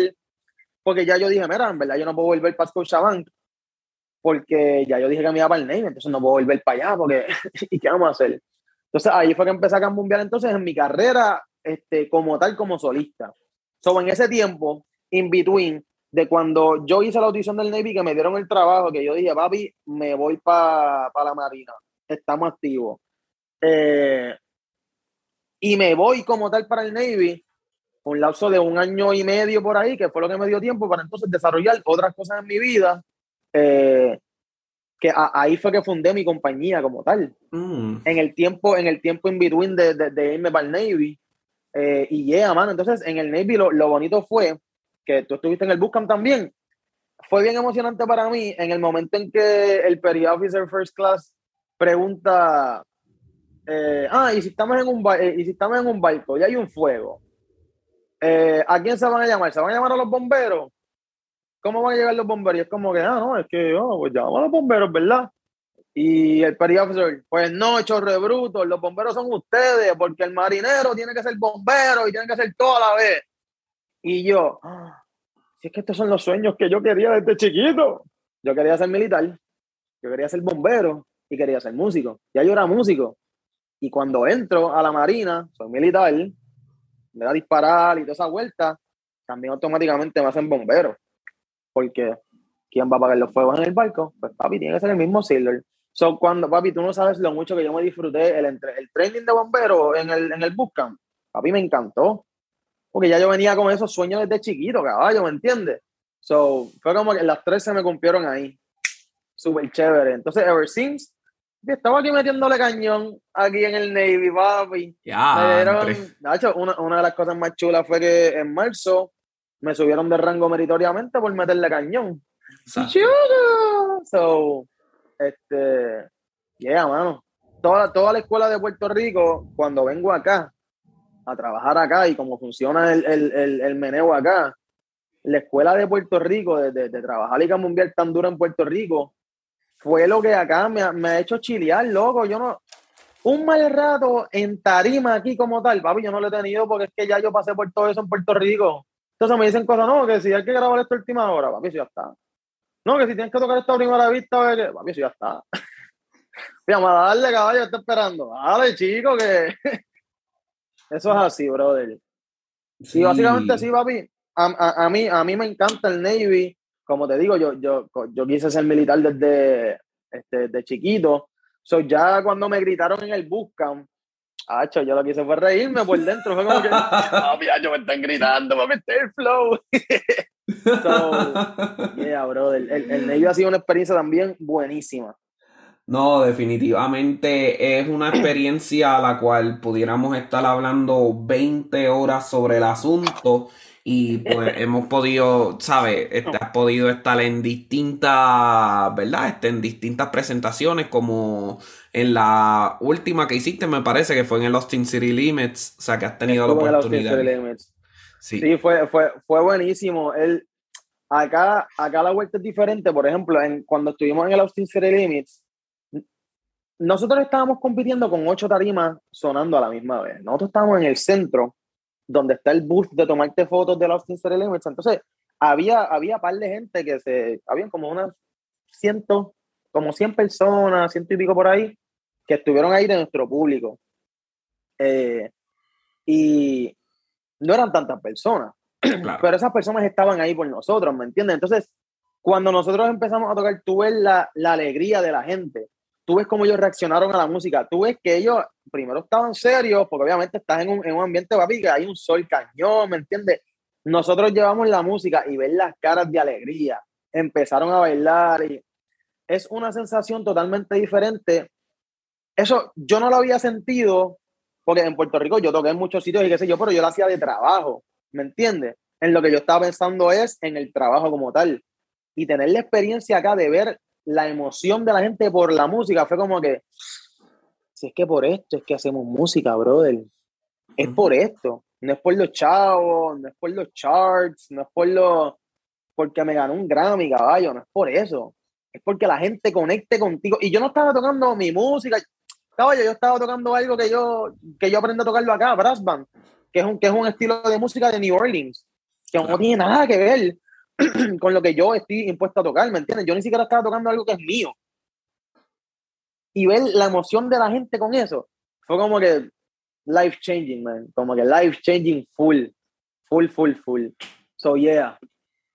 porque ya yo dije, mira, en verdad yo no puedo volver para Scotiabank, porque ya yo dije que me iba para el Navy, entonces no puedo volver para allá, porque [laughs] ¿y qué vamos a hacer? Entonces ahí fue que empecé a cambiar entonces en mi carrera este, como tal, como solista. So, en ese tiempo, in between, de cuando yo hice la audición del Navy, que me dieron el trabajo, que yo dije, papi, me voy para la Marina, estamos activos. Eh, y me voy como tal para el Navy, un lapso de un año y medio por ahí, que fue lo que me dio tiempo para entonces desarrollar otras cosas en mi vida, eh, que a- ahí fue que fundé mi compañía como tal Mm. en el tiempo, en el tiempo in between de, de, de irme para el Navy. eh, y yeah, mano. Entonces, en el Navy lo, lo bonito fue que tú estuviste en el bootcamp también. Fue bien emocionante para mí en el momento en que el Petty Officer First Class pregunta: eh, Ah, y si, estamos en un eh, y si estamos en un barco y hay un fuego, eh, ¿a quién se van a llamar? ¿Se van a llamar a los bomberos? ¿Cómo van a llegar los bomberos? Y es como que, ah, no, es que, oh, pues llamamos a los bomberos, ¿verdad? Y el petty officer, pues no, chorre bruto, los bomberos son ustedes, porque el marinero tiene que ser bombero y tiene que ser todo a la vez. Y yo, ah, si es que estos son los sueños que yo quería desde chiquito. Yo quería ser militar, yo quería ser bombero y quería ser músico. Ya yo era músico. Y cuando entro a la marina, soy militar, me da disparar y toda esa vuelta, también automáticamente me hacen bombero. Porque ¿quién va a pagar los fuegos en el barco? Pues papi, tiene que ser el mismo Sailor. So, cuando, papi, tú no sabes lo mucho que yo me disfruté el, entre- el training de bombero en el, en el bootcamp. Papi, me encantó. Porque ya yo venía con esos sueños desde chiquito, caballo, ¿me entiendes? So, fue como que las tres se me cumplieron ahí. Súper chévere. Entonces, ever since, estaba aquí metiéndole cañón aquí en el Navy, papi. Ya, Nacho, una, una de las cosas más chulas fue que en marzo me subieron de rango meritoriamente por meterle cañón. Chulo. So, este, yeah, mano. Toda, toda la escuela de Puerto Rico, cuando vengo acá a trabajar acá y cómo funciona el, el, el, el meneo acá, la escuela de Puerto Rico, de, de, de trabajar y mundial tan dura en Puerto Rico, fue lo que acá me, ha- me ha hecho chilear, loco. Yo no, un mal rato en tarima aquí como tal, papi, yo no lo he tenido porque es que ya yo pasé por todo eso en Puerto Rico. Entonces me dicen cosas, no, que si hay que grabar esta última hora, papi, eso ya está. No, que si tienes que tocar esta primera vista, que, papi, eso ya está. [laughs] Vamos a darle, caballo, está esperando. Dale, chico, que [laughs] eso es así, brother. Sí. Y básicamente sí, papi, a, a- a mí, a mí me encanta el Navy. Como te digo, yo, yo, yo quise ser militar desde, este, desde chiquito. So, ya cuando me gritaron en el bootcamp, Hacho, yo lo que hice fue reírme por dentro. Fue como que, [laughs] ah, mira, yo me están gritando para meter el flow. [laughs] So, yeah, brother. El, el Navy ha sido una experiencia también buenísima. No, definitivamente es una experiencia a la cual pudiéramos estar hablando 20 horas sobre el asunto y pues [laughs] hemos podido, ¿sabes? Este, has podido estar en distintas, ¿verdad? Este, en distintas presentaciones como en la última que hiciste me parece que fue en el Austin City Limits, o sea que has tenido la Estuvo en el Austin oportunidad. City Limits. Sí. Sí, fue, fue, fue buenísimo. Él, acá, acá la vuelta es diferente. Por ejemplo, en, cuando estuvimos en el Austin City Limits, nosotros estábamos compitiendo con ocho tarimas sonando a la misma vez. Nosotros estábamos en el centro, donde está el booth de tomarte fotos del Austin City Limits. Entonces, había, había par de gente que se, habían como unas ciento, como 100 personas, ciento y pico por ahí, que estuvieron ahí de nuestro público. Eh, y no eran tantas personas, [clears throat] Claro. pero esas personas estaban ahí por nosotros, ¿me entiendes? Entonces, cuando nosotros empezamos a tocar, tú ves la, la alegría de la gente, tú ves cómo ellos reaccionaron a la música, tú ves que ellos primero estaban serios, porque obviamente estás en un, en un ambiente papi, que hay un sol cañón, ¿me entiendes? Nosotros llevamos la música y ves las caras de alegría, empezaron a bailar y es una sensación totalmente diferente. Eso yo no lo había sentido, porque en Puerto Rico yo toqué en muchos sitios y qué sé yo, pero yo lo hacía de trabajo, ¿me entiendes? En lo que yo estaba pensando es en el trabajo como tal. Y tener la experiencia acá de ver la emoción de la gente por la música fue como que, si es que por esto es que hacemos música, brother. Es por esto. No es por los chavos, no es por los charts, no es por los. porque me ganó un Grammy, caballo, no es por eso. Es porque la gente conecte contigo. Y yo no estaba tocando mi música, caballo, yo estaba tocando algo que yo, que yo aprendo a tocarlo acá, brass band, que es un, que es un estilo de música de New Orleans, que no tiene nada que ver [clears throat] con lo que yo estoy impuesto a tocar, ¿me entiendes? Yo ni siquiera estaba tocando algo que es mío. Y ver la emoción de la gente con eso, fue como que life changing, man. Como que life changing full, full, full, full. So, yeah.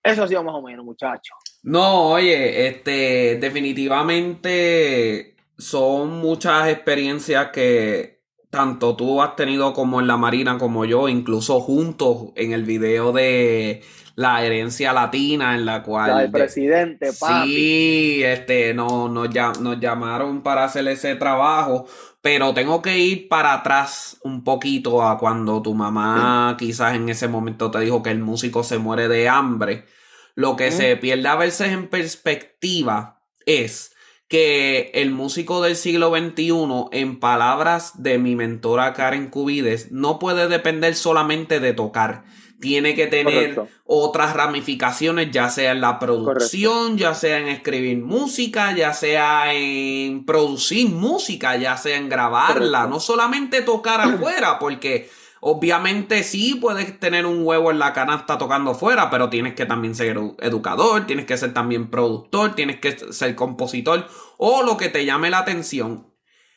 Eso ha sido más o menos, muchachos. No, oye, este, definitivamente son muchas experiencias que tanto tú has tenido como en la Marina como yo, incluso juntos en el video de la herencia latina en la cual La del de- presidente, papi. Sí, este, no, nos, nos llamaron para hacer ese trabajo, pero tengo que ir para atrás un poquito a cuando tu mamá quizás en ese momento te dijo que el músico se muere de hambre. Lo que se pierde a veces en perspectiva es que el músico del siglo XXI, en palabras de mi mentora Karen Cubides, no puede depender solamente de tocar. Tiene que tener Correcto. otras ramificaciones, ya sea en la producción, ya sea en escribir música, ya sea en producir música, ya sea en grabarla, Correcto. no solamente tocar afuera, porque obviamente sí puedes tener un huevo en la canasta tocando afuera, pero tienes que también ser edu- educador, tienes que ser también productor, tienes que ser compositor o lo que te llame la atención.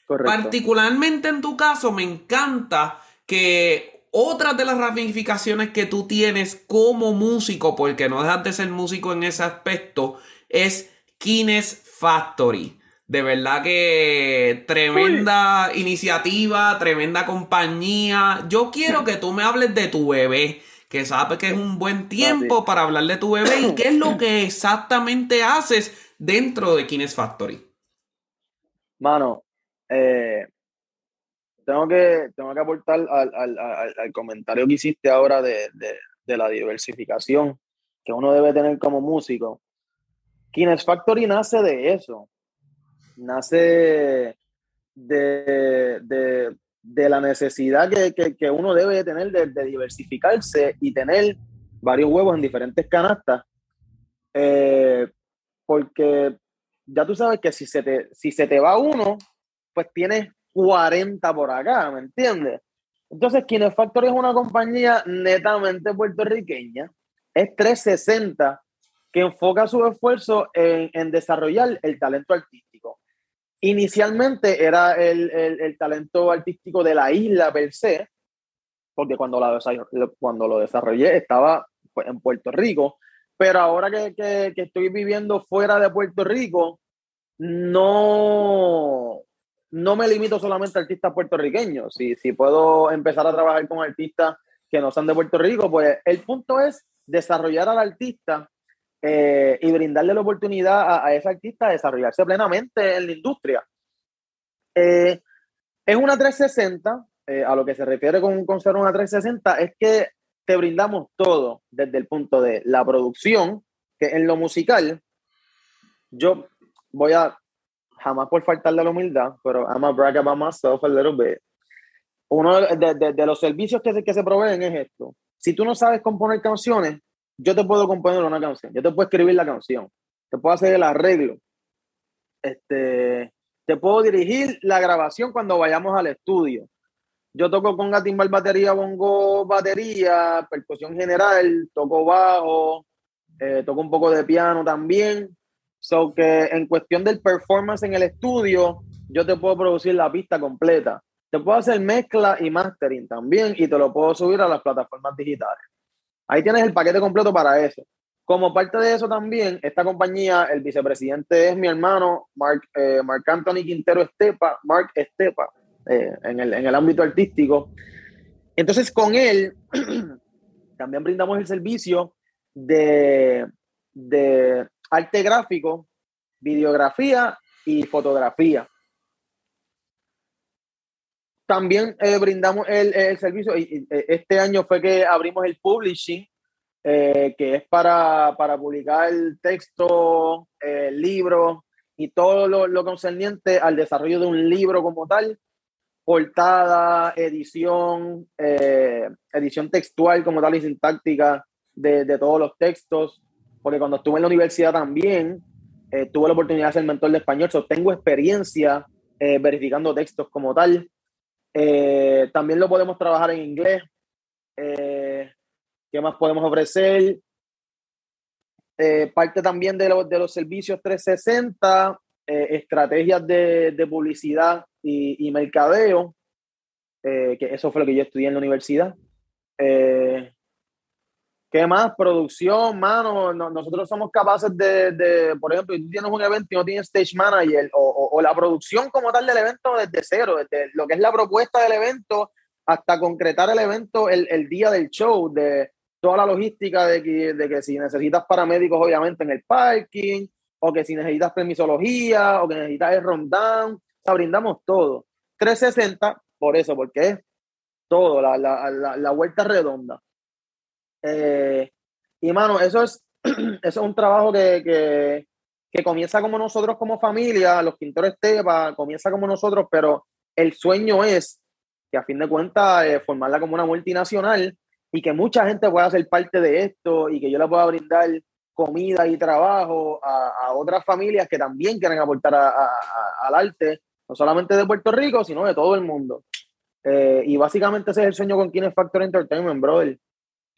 Correcto. Particularmente en tu caso, me encanta que otras de las ramificaciones que tú tienes como músico, porque no dejas de ser músico en ese aspecto, es Kines Factory. De verdad que tremenda iniciativa, tremenda compañía. Yo quiero que tú me hables de tu bebé, que sabes que es un buen tiempo para hablar de tu bebé y qué es lo que exactamente haces dentro de Kines Factory. Mano, eh, tengo, que, tengo que aportar al, al- al- al comentario que hiciste ahora de, de- de la diversificación que uno debe tener como músico. Kines Factory nace de eso. Nace de, de- la necesidad que, que- uno debe tener de, diversificarse y tener varios huevos en diferentes canastas. Eh, porque ya tú sabes que si se te, si se te va uno, pues tienes 40 por acá, ¿me entiendes? Entonces, Kines Factory es una compañía netamente puertorriqueña, es 360, que enfoca su esfuerzo en, en desarrollar el talento artístico. Inicialmente era el, el- talento artístico de la isla per se, porque cuando, lo desarrollé estaba pues, en Puerto Rico, pero ahora que, que, que estoy viviendo fuera de Puerto Rico, no, no me limito solamente a artistas puertorriqueños. Si, si puedo empezar a trabajar con artistas que no son de Puerto Rico, pues el punto es desarrollar al artista eh, y brindarle la oportunidad a, a, ese artista de desarrollarse plenamente en la industria. Eh, es una 360, eh, a lo que se refiere con, con ser una 360, es que te brindamos todo desde el punto de la producción, que en lo musical, yo voy a, jamás por faltarle la humildad, pero I'm a brag about myself a little bit. Uno de, de, de los servicios que se, que se proveen es esto. Si tú no sabes componer canciones, yo te puedo componer una canción, yo te puedo escribir la canción, te puedo hacer el arreglo, este, te puedo dirigir la grabación cuando vayamos al estudio. Yo toco con timbal, batería, bongo, batería, percusión general, toco bajo, eh, toco un poco de piano también. So que en cuestión del performance en el estudio, yo te puedo producir la pista completa. Te puedo hacer mezcla y mastering también y te lo puedo subir a las plataformas digitales. Ahí tienes el paquete completo para eso. Como parte de eso también, esta compañía, el vicepresidente es mi hermano, Mark, eh, Mark Anthony Quintero Estepa, Mark Estepa, eh, en, el, en el ámbito artístico. Entonces, con él [clears throat] también brindamos el servicio de, de arte gráfico, videografía y fotografía. También eh, brindamos el, servicio, y, y, este año fue que abrimos el publishing, eh, que es para, para publicar texto, eh, libros y todo lo, concerniente al desarrollo de un libro como tal, portada, edición, eh, edición textual como tal y sintáctica de, de, todos los textos, porque cuando estuve en la universidad también eh, tuve la oportunidad de ser mentor de español, so tengo experiencia eh, verificando textos como tal. También lo podemos trabajar en inglés. ¿Qué más podemos ofrecer? Eh, parte también de, lo, de, los servicios 360, eh, estrategias de, de, publicidad y, y mercadeo, eh, que eso fue lo que yo estudié en la universidad. ¿Qué más? Producción, mano. No, nosotros somos capaces de, de, por ejemplo, tú tienes un evento y no tienes stage manager o, o, o la producción como tal del evento desde cero, desde lo que es la propuesta del evento hasta concretar el evento el, día del show, de toda la logística de que, de que si necesitas paramédicos, obviamente, en el parking, o que si necesitas permisología, o que necesitas el rundown, o sea, brindamos todo. 360, por eso, porque es todo, la, la, la, la vuelta redonda. Eh, y, mano, eso es, [clears throat] eso es un trabajo que, que, que, comienza como nosotros como familia, los pintores Tepa, comienza como nosotros, pero el sueño es que a fin de cuentas eh, formarla como una multinacional y que mucha gente pueda ser parte de esto y que yo le pueda brindar comida y trabajo a, a otras familias que también quieren aportar al arte, no solamente de Puerto Rico, sino de todo el mundo. Eh, y básicamente ese es el sueño con Kine Factor Entertainment, brother.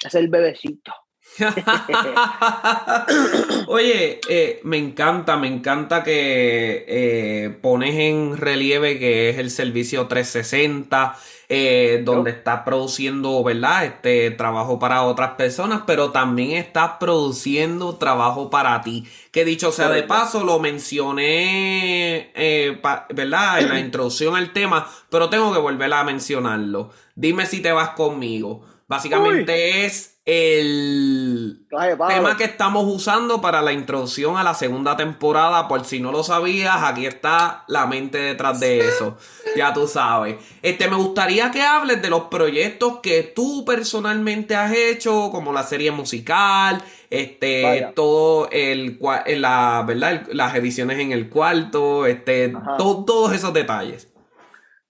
Es el bebecito. [laughs] Oye, eh, me encanta, me encanta que eh, pones en relieve que es el servicio 360, eh, donde estás produciendo, ¿verdad? Este trabajo para otras personas, pero también estás produciendo trabajo para ti. Que dicho sea de paso, lo mencioné, eh, pa, ¿verdad? En la introducción al tema, pero tengo que volver a mencionarlo. Dime si te vas conmigo. Básicamente Uy. es el tema que estamos usando para la introducción a la segunda temporada. Por si no lo sabías, aquí está la mente detrás de eso. Ya tú sabes. Este, me gustaría que hables de los proyectos que tú personalmente has hecho, como la serie musical, este, Vaya. todo el, la, ¿verdad? las ediciones en el cuarto, este, to, todos esos detalles.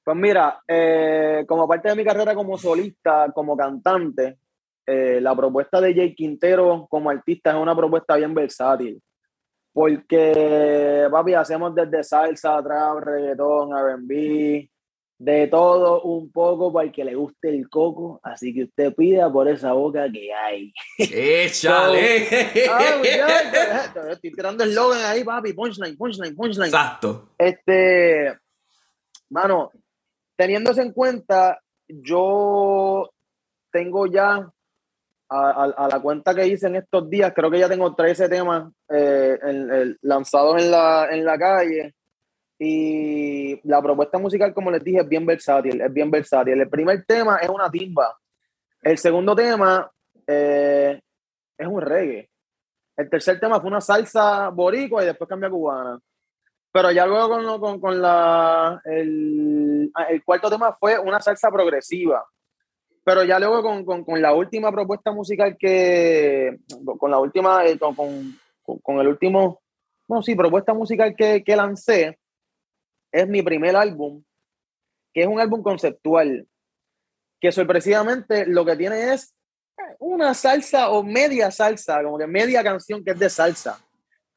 Pues mira, eh, como parte de mi carrera como solista, como cantante, eh, la propuesta de Jay Quintero como artista es una propuesta bien versátil. Porque, papi, hacemos desde salsa, trap, reggaetón, RB, de todo un poco para el que le guste el coco. Así que usted pida por esa boca que hay. ¡Échale! [laughs] so, ah, estoy tirando el slogan ahí, papi. Punchline, punchline, punchline. Exacto. Este, mano, teniendo eso en cuenta, yo tengo ya a, la cuenta que hice en estos días, creo que ya tengo 13 temas eh, lanzados en la, en la calle. Y la propuesta musical, como les dije, es bien versátil, es bien versátil. El primer tema es una timba. El segundo tema eh, es un reggae. El tercer tema fue una salsa boricua y después cambia cubana. Pero ya luego con, con, con la, el, ah, el cuarto tema fue una salsa progresiva. Pero ya luego con, con, la última propuesta musical que, con la última, eh, con el último, no, sí, propuesta musical que, que lancé, es mi primer álbum, que es un álbum conceptual, que sorpresivamente lo que tiene es una salsa o media salsa, como que media canción que es de salsa.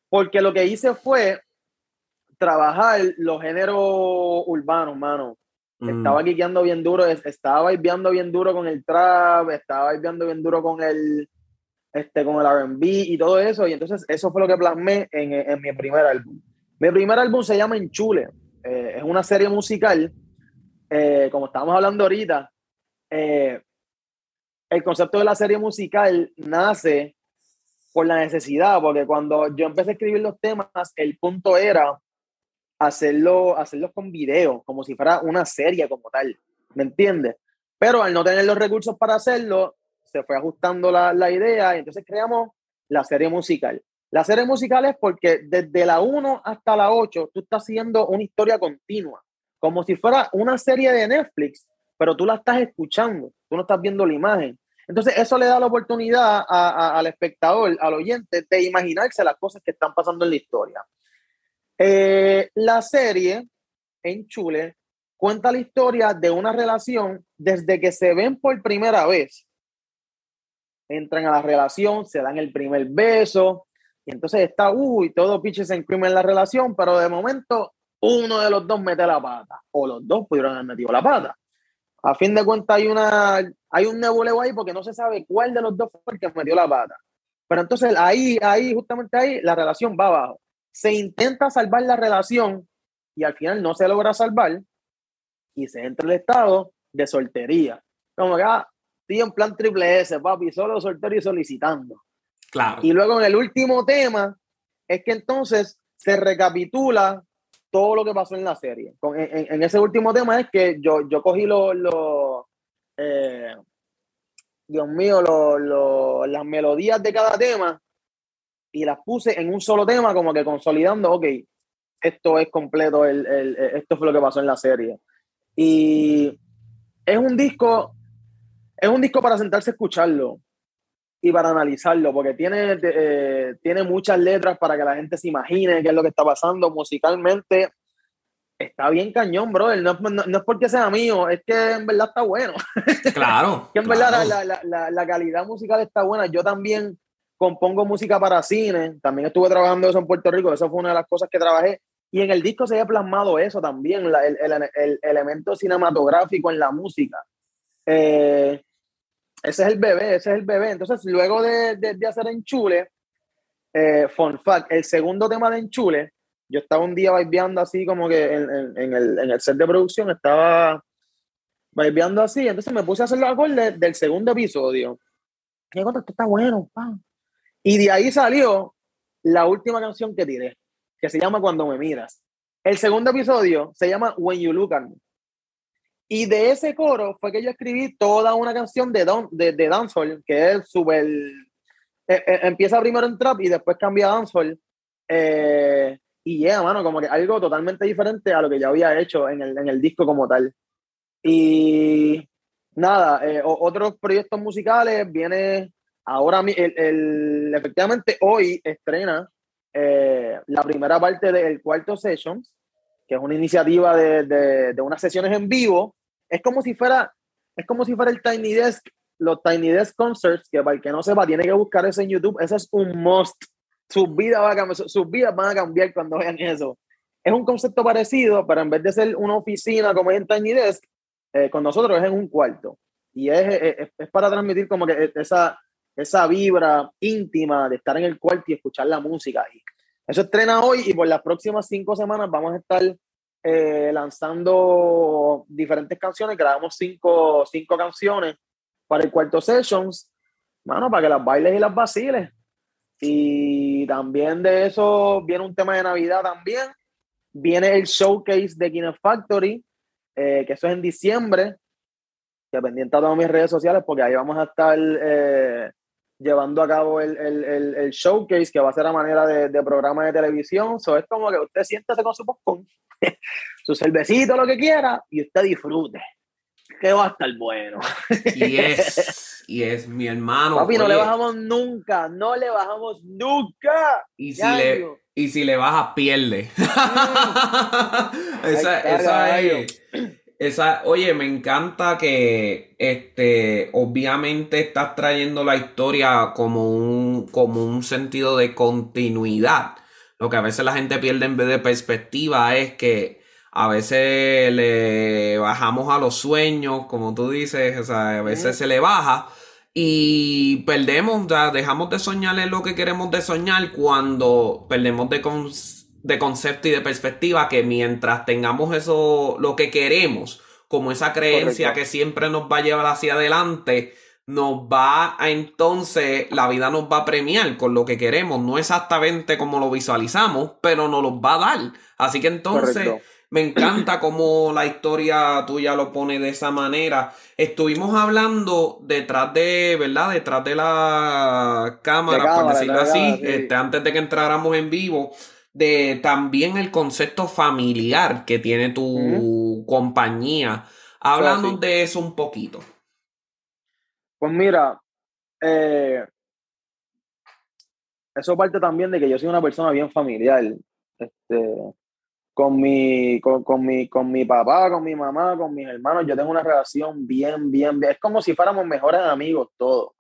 Porque lo que hice fue trabajar los géneros urbanos, mano. Mm. Estaba quiqueando bien duro, es- estaba vibeando bien duro con el trap, estaba vibeando bien duro con el, este, con el R&B y todo eso. Y entonces eso fue lo que plasmé en, en mi primer álbum. Mi primer álbum se llama Enchule. Eh, es una serie musical, eh, como estábamos hablando ahorita. eh, el concepto de la serie musical nace por la necesidad, porque cuando yo empecé a escribir los temas, el punto era hacerlo, hacerlos con video, como si fuera una serie como tal, ¿me entiendes? Pero al no tener los recursos para hacerlo, se fue ajustando la, la idea y entonces creamos la serie musical. La serie musical es porque desde la 1 hasta la 8 tú estás haciendo una historia continua, como si fuera una serie de Netflix, pero tú la estás escuchando, tú no estás viendo la imagen. Entonces eso le da la oportunidad al espectador, al oyente, de imaginarse las cosas que están pasando en la historia. Eh, la serie, en Chule, cuenta la historia de una relación desde que se ven por primera vez. Entran a la relación, se dan el primer beso, y entonces está, uy, todo pitches en crimen en la relación, pero de momento uno de los dos mete la pata, o los dos pudieron haber metido la pata. A fin de cuentas hay, una, hay un nebuleo ahí porque no se sabe cuál de los dos fue el que metió la pata. Pero entonces ahí, ahí, justamente ahí, la relación va abajo. Se intenta salvar la relación y al final no se logra salvar y se entra el estado de soltería. Como que, ah, estoy en plan triple S, papi, solo soltero y solicitando. Claro. Y luego en el último tema es que entonces se recapitula todo lo que pasó en la serie. Con- en, en- ese último tema es que yo, yo cogí los, los, eh, Dios mío, los- los- las melodías de cada tema y las puse en un solo tema, como que consolidando, ok, esto es completo, el, el- esto fue lo que pasó en la serie. Y es un disco, es un disco para sentarse a escucharlo y para analizarlo, porque tiene, eh, tiene muchas letras para que la gente se imagine qué es lo que está pasando musicalmente. Está bien cañón, brother. No, no- no es porque sea mío, es que en verdad está bueno. Claro. [laughs] Que en claro. verdad la, la- la- la calidad musical está buena. Yo también compongo música para cine. También estuve trabajando eso en Puerto Rico. Eso fue una de las cosas que trabajé. Y en el disco se había plasmado eso también, el, el- el elemento cinematográfico en la música. Eh, ese es el bebé, ese es el bebé. Entonces, luego de, de- hacer Enchule, eh, fun el segundo tema de Enchule, yo estaba un día vibeando así como que en, el, en el set de producción, estaba vibeando así, entonces me puse a hacer los acordes del segundo episodio. Y digo, esto está bueno, pa". Y de ahí salió la última canción que tiré, que se llama Cuando me miras. El segundo episodio se llama When You Look at Me. Y de ese coro fue que yo escribí toda una canción de, don, de, de dancehall, que es súper... eh, eh, empieza primero en trap y después cambia a dancehall. Eh, y yeah, mano, como que algo totalmente diferente a lo que ya había hecho en el, en el disco como tal. Y nada, eh, otros proyectos musicales viene ahora, el, el- efectivamente hoy estrena eh, la primera parte del cuarto Sessions, que es una iniciativa de, de, de unas sesiones en vivo. Es como si fuera, es como si fuera el Tiny Desk, los Tiny Desk Concerts, que para el que no sepa, tiene que buscar eso en YouTube. Eso es un must. Sus vidas, van a cambiar, sus vidas van a cambiar cuando vean eso. Es un concepto parecido, pero en vez de ser una oficina como es en Tiny Desk, eh, con nosotros es en un cuarto. Y es, es, es para transmitir como que esa, esa vibra íntima de estar en el cuarto y escuchar la música. Y eso estrena hoy y por las próximas cinco semanas vamos a estar eh, lanzando diferentes canciones. Grabamos cinco, cinco canciones para el cuarto Sessions. mano, para que las bailes y las vaciles. Y también de eso viene un tema de Navidad también. Viene el showcase de Kine Factory, eh, que eso es en diciembre. Que pendiente a todas mis redes sociales, porque ahí vamos a estar eh, llevando a cabo el, el, el, el showcase, que va a ser a manera de, de programa de televisión. So, es como que usted siéntese con su popcorn, [laughs] su cervecito, lo que quiera, y usted disfrute. Que va a estar bueno. Y es, [laughs] y es mi hermano. Papi, no le bajamos nunca, no le bajamos nunca. Y si, le, y si le bajas, pierde. [laughs] esa, Ay, esa caballo. es. Esa, oye, me encanta que este, obviamente estás trayendo la historia como un, como un sentido de continuidad. Lo que a veces la gente pierde en vez de perspectiva es que a veces le bajamos a los sueños, como tú dices, o sea, a veces se le baja y perdemos, o sea, dejamos de soñar en lo que queremos de soñar cuando perdemos de, de concepto y de perspectiva que mientras tengamos eso, lo que queremos, como esa creencia Correcto. que siempre nos va a llevar hacia adelante, nos va a entonces, la vida nos va a premiar con lo que queremos, no exactamente como lo visualizamos, pero nos los va a dar. Así que entonces... Correcto. Me encanta cómo la historia tuya lo pone de esa manera. Estuvimos hablando detrás de, ¿verdad? Detrás de la cámara, De cámara, por decirlo de así, cámara, sí. este, antes de que entráramos en vivo, de también el concepto familiar que tiene tu compañía. Háblanos sí. de eso un poquito. Pues mira, eh, eso parte también de que yo soy una persona bien familiar. Este, con mi, con, con mi, con mi papá, con mi mamá, con mis hermanos, yo tengo una relación bien, bien, bien. Es como si fuéramos mejores amigos todos.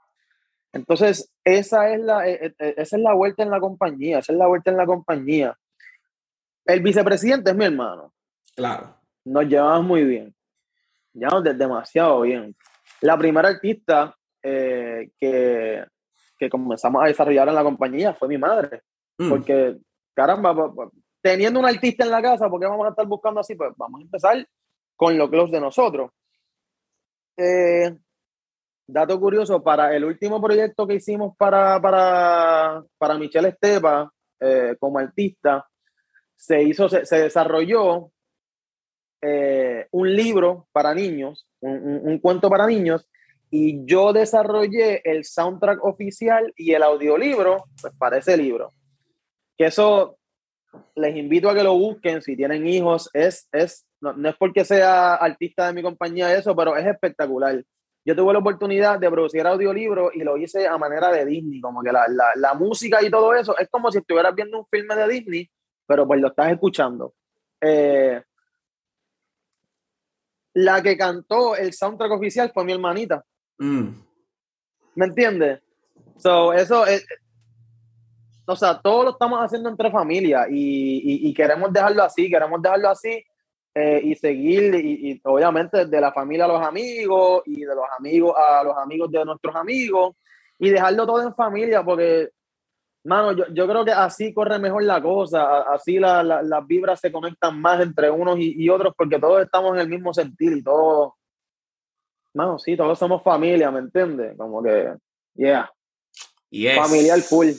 Entonces, esa es la, eh, eh, esa es la vuelta en la compañía, esa es la vuelta en la compañía. El vicepresidente es mi hermano. Claro. nos llevamos muy bien. Llevamos de- demasiado bien. La primera artista eh, que, que comenzamos a desarrollar en la compañía fue mi madre. Mm, Porque, caramba, teniendo un artista en la casa, ¿por qué vamos a estar buscando así? Pues vamos a empezar con lo close de nosotros. Eh, dato curioso, para el último proyecto que hicimos para, para, para Michelle Estepa eh, como artista, se hizo, se, se desarrolló eh, un libro para niños, un, un- un cuento para niños, y yo desarrollé el soundtrack oficial y el audiolibro pues, para ese libro. Que eso les invito a que lo busquen si tienen hijos. Es, es, no, no es porque sea artista de mi compañía eso, pero es espectacular. Yo tuve la oportunidad de producir audiolibro y lo hice a manera de Disney, como que la, la, la música y todo eso es como si estuvieras viendo un filme de Disney, pero pues lo estás escuchando. Eh, la que cantó el soundtrack oficial fue mi hermanita. mm, ¿Me entiendes? So, eso es. O sea, todo lo estamos haciendo entre familia y, y- y queremos dejarlo así, queremos dejarlo así eh, y seguir, y, y obviamente de la familia a los amigos y de los amigos a los amigos de nuestros amigos y dejarlo todo en familia porque, mano, yo, yo creo que así corre mejor la cosa, así la- la- las vibras se conectan más entre unos y, y otros porque todos estamos en el mismo sentir y todos, mano, sí, todos somos familia, ¿me entiendes? Como que, yeah. yes. Familiar full.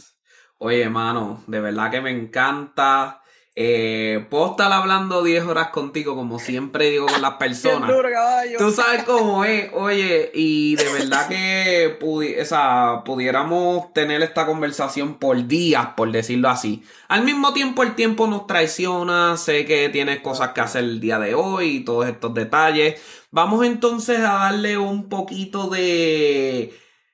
Oye, mano, de verdad que me encanta. Eh, puedo estar hablando 10 horas contigo, como siempre digo con las [laughs] personas. Duro. Tú sabes cómo es, oye, y de verdad que pudi- o sea, pudiéramos tener esta conversación por días, por decirlo así. Al mismo tiempo, el tiempo nos traiciona, sé que tienes cosas que hacer el día de hoy y todos estos detalles. Vamos entonces a darle un poquito de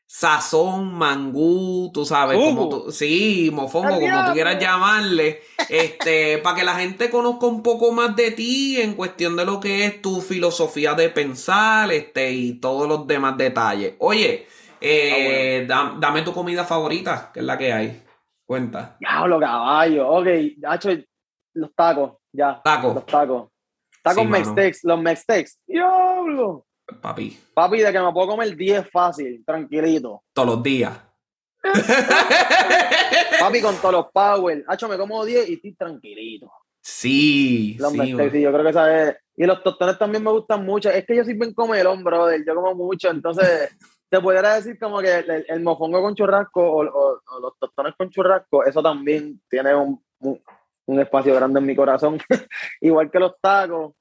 sazón, mangú, tú sabes, como tú, sí, mofongo, ¡Al como tú quieras llamarle, este, [laughs] para que la gente conozca un poco más de ti en cuestión de lo que es tu filosofía de pensar, este, y todos los demás detalles. Oye, eh, da- dame tu comida favorita, que es la que hay. Cuenta. Diablo, caballo. Ok, hacho, los tacos, ya. Taco. Los tacos. Tacos Sí. Mextex, los Mextex. Diablo. Papi, Papi, de que me puedo comer 10 fácil, tranquilito. todos los días. [laughs] Papi, con todos los power. Hacho, me como 10 y estoy tranquilito. Sí, Los sí, sí, yo creo que esa es. Y los tostones también me gustan mucho. Es que yo soy bien comelón, brother. Yo como mucho, entonces [laughs] te pudiera decir como que el, el mofongo con churrasco o, o- o los tostones con churrasco, eso también tiene un, un- un espacio grande en mi corazón. [laughs] Igual que los tacos.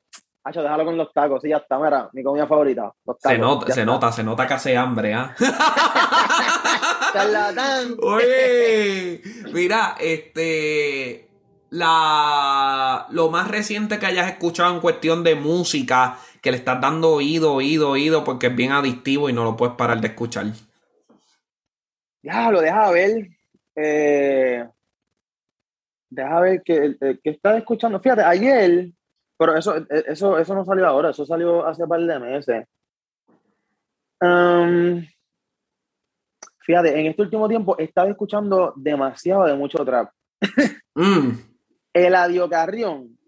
Hacho, déjalo con los tacos, sí, ya está, mira, mi comida favorita. Los tacos, Se nota, ya se está. nota, se nota que hace hambre, ¿ah? [laughs] [laughs] Charlatán. Oye, mira, este, la, lo más reciente que hayas escuchado en cuestión de música, que le estás dando oído, oído, oído, porque es bien adictivo y no lo puedes parar de escuchar. Diablo, deja ver. Eh, deja ver que, eh, que estás escuchando. Fíjate, ayer, pero eso, eh, eso, eso no salió ahora, eso salió hace un par de meses. Um, fíjate, en este último tiempo he estado escuchando demasiado de mucho trap. Mm, [laughs] Eladio Carrión,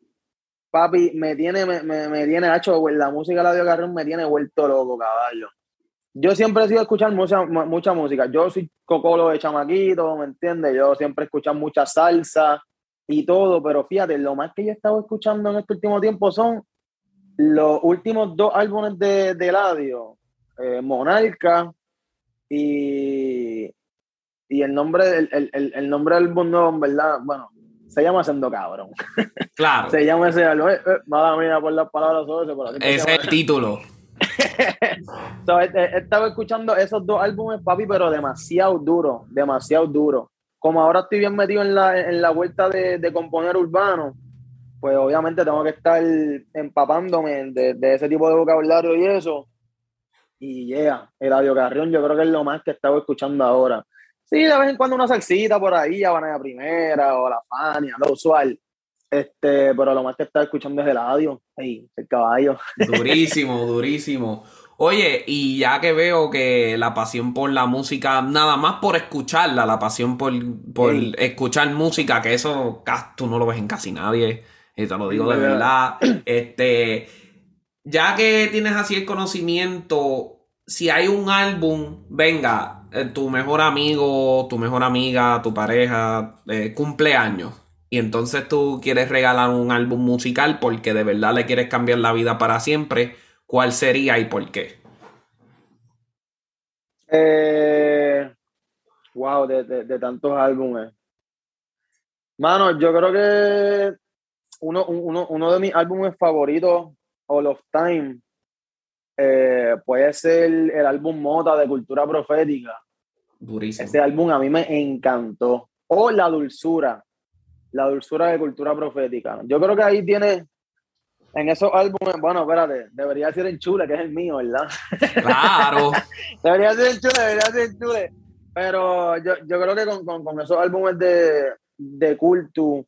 papi, me tiene, me, me, me tiene, hacho, la música de Eladio Carrión me tiene vuelto loco, caballo. Yo siempre he sido escuchar mucha, mu- mucha música. Yo soy cocolo de chamaquito, ¿me entiendes? Yo siempre he escuchado mucha salsa y todo, pero fíjate, lo más que yo he estado escuchando en este último tiempo son los últimos dos álbumes de, de Eladio, eh, Monarca y, y el nombre, el, el, el, nombre del álbum nuevo, en verdad, bueno, se llama Sendo Cabrón. [laughs] claro, Se llama ese álbum. Eh, eh, mala mía por las palabras sobre eso, pero ese es el título. [laughs] So, estado escuchando esos dos álbumes, papi, pero demasiado duro, demasiado duro. Como ahora estoy bien metido en la, en la vuelta de, de componer urbano, pues obviamente tengo que estar empapándome de, de ese tipo de vocabulario y eso. Y yeah, el audio Carrión yo creo que es lo más que he estado escuchando ahora. Sí, de vez en cuando una salsita por ahí, Habana Primera o La Fania, lo usual. Este, pero lo más que he estado escuchando es el audio, Ey, el caballo. Durísimo, durísimo. Oye, y ya que veo que la pasión por la música, nada más por escucharla, la pasión por, por Sí. escuchar música, que eso tú no lo ves en casi nadie, y te lo digo de verdad. Este, ya que tienes así el conocimiento, si hay un álbum, venga, eh, tu mejor amigo, tu mejor amiga, tu pareja, eh, cumpleaños. Y entonces tú quieres regalar un álbum musical porque de verdad le quieres cambiar la vida para siempre. ¿Cuál sería y por qué? Eh, wow, de, de- de tantos álbumes. Mano, yo creo que uno, uno, uno de mis álbumes favoritos, All of Time, eh, puede ser el álbum Mota de Cultura Profética. Durísimo. Ese álbum a mí me encantó. O La Dulzura, La Dulzura de Cultura Profética. Yo creo que ahí tiene, en esos álbumes, bueno, espérate, debería ser en Chule, que es el mío, ¿verdad? Claro. [laughs] Debería ser el chule, debería ser el chule. Pero yo, yo creo que con, con, con esos álbumes de, de Cultu,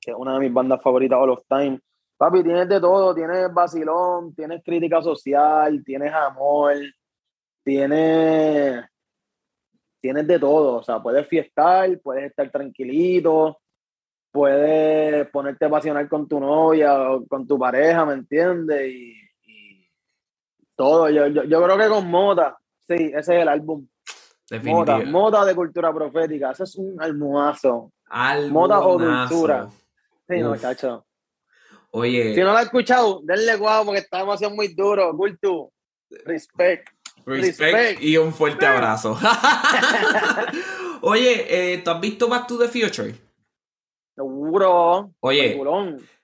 que es una de mis bandas favoritas all of time, papi, tienes de todo, tienes vacilón, tienes crítica social, tienes amor, tienes, tienes de todo, o sea, puedes fiestar, puedes estar tranquilito, puedes ponerte pasional con tu novia o con tu pareja, ¿me entiendes? Y, y todo, yo, yo, yo creo que con Mota, sí, ese es el álbum. Mota. Mota de Cultura Profética, ese es un almuazo. Mota o dulzura. Sí, no, Uf. chacho. Oye, Si no lo has escuchado, denle guau porque está demasiado muy duro. Cultu, respect. respect, respect. y un fuerte abrazo. [laughs] Oye, eh, ¿tú has visto Back to the Future? Seguro. Oye.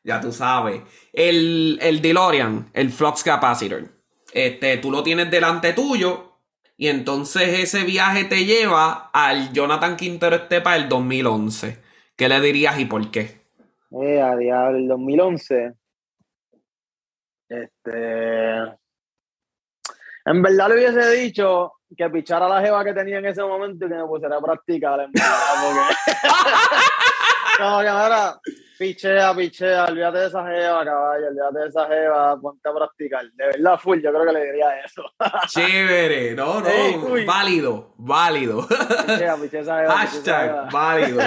Ya tú sabes. El, el DeLorean, el Flux Capacitor. Este, tú lo tienes delante tuyo. Y entonces ese viaje te lleva al Jonathan Quintero Estepa del 2011. ¿Qué le dirías y por qué? Eh, a diablo, el 2011. Este. En verdad le hubiese dicho que pichara la jeva que tenía en ese momento y que me pusiera a practicar, en verdad, porque. [laughs] Como que ahora, pichea, pichea, olvídate de esa jeva, caballo, olvídate de esa jeva, ponte a practicar. De verdad, full, yo creo que le diría eso. Chévere, no, no, Ey, válido, válido. Pichea, pichea esa jeva. pichea esa Hashtag jeva. válido.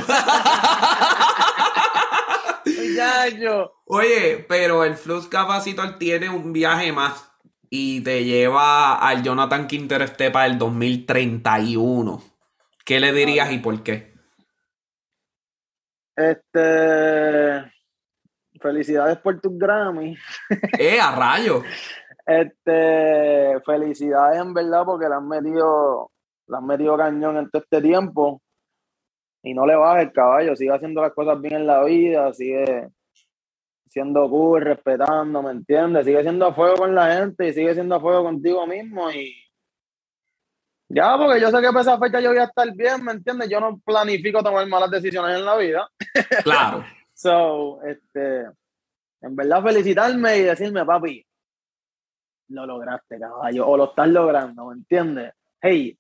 Oye, pero el Flux Capacitor tiene un viaje más y te lleva al Jonathan Quintero Estepa del 2031. ¿Qué le dirías y por qué? Este. Felicidades por tus Grammy. Eh, a rayo. Este, felicidades en verdad porque le han metido, le han metido cañón en todo este tiempo. Y no le baja el caballo, sigue haciendo las cosas bien en la vida, sigue siendo cool, respetando, ¿me entiendes? Sigue siendo a fuego con la gente y sigue siendo a fuego contigo mismo y ya, porque yo sé que para esa fecha yo voy a estar bien, ¿me entiendes? Yo no planifico tomar malas decisiones en la vida. [laughs] Claro. So, este, en verdad felicitarme y decirme, papi, lo lograste, caballo, o lo estás logrando, ¿me entiendes? Hey,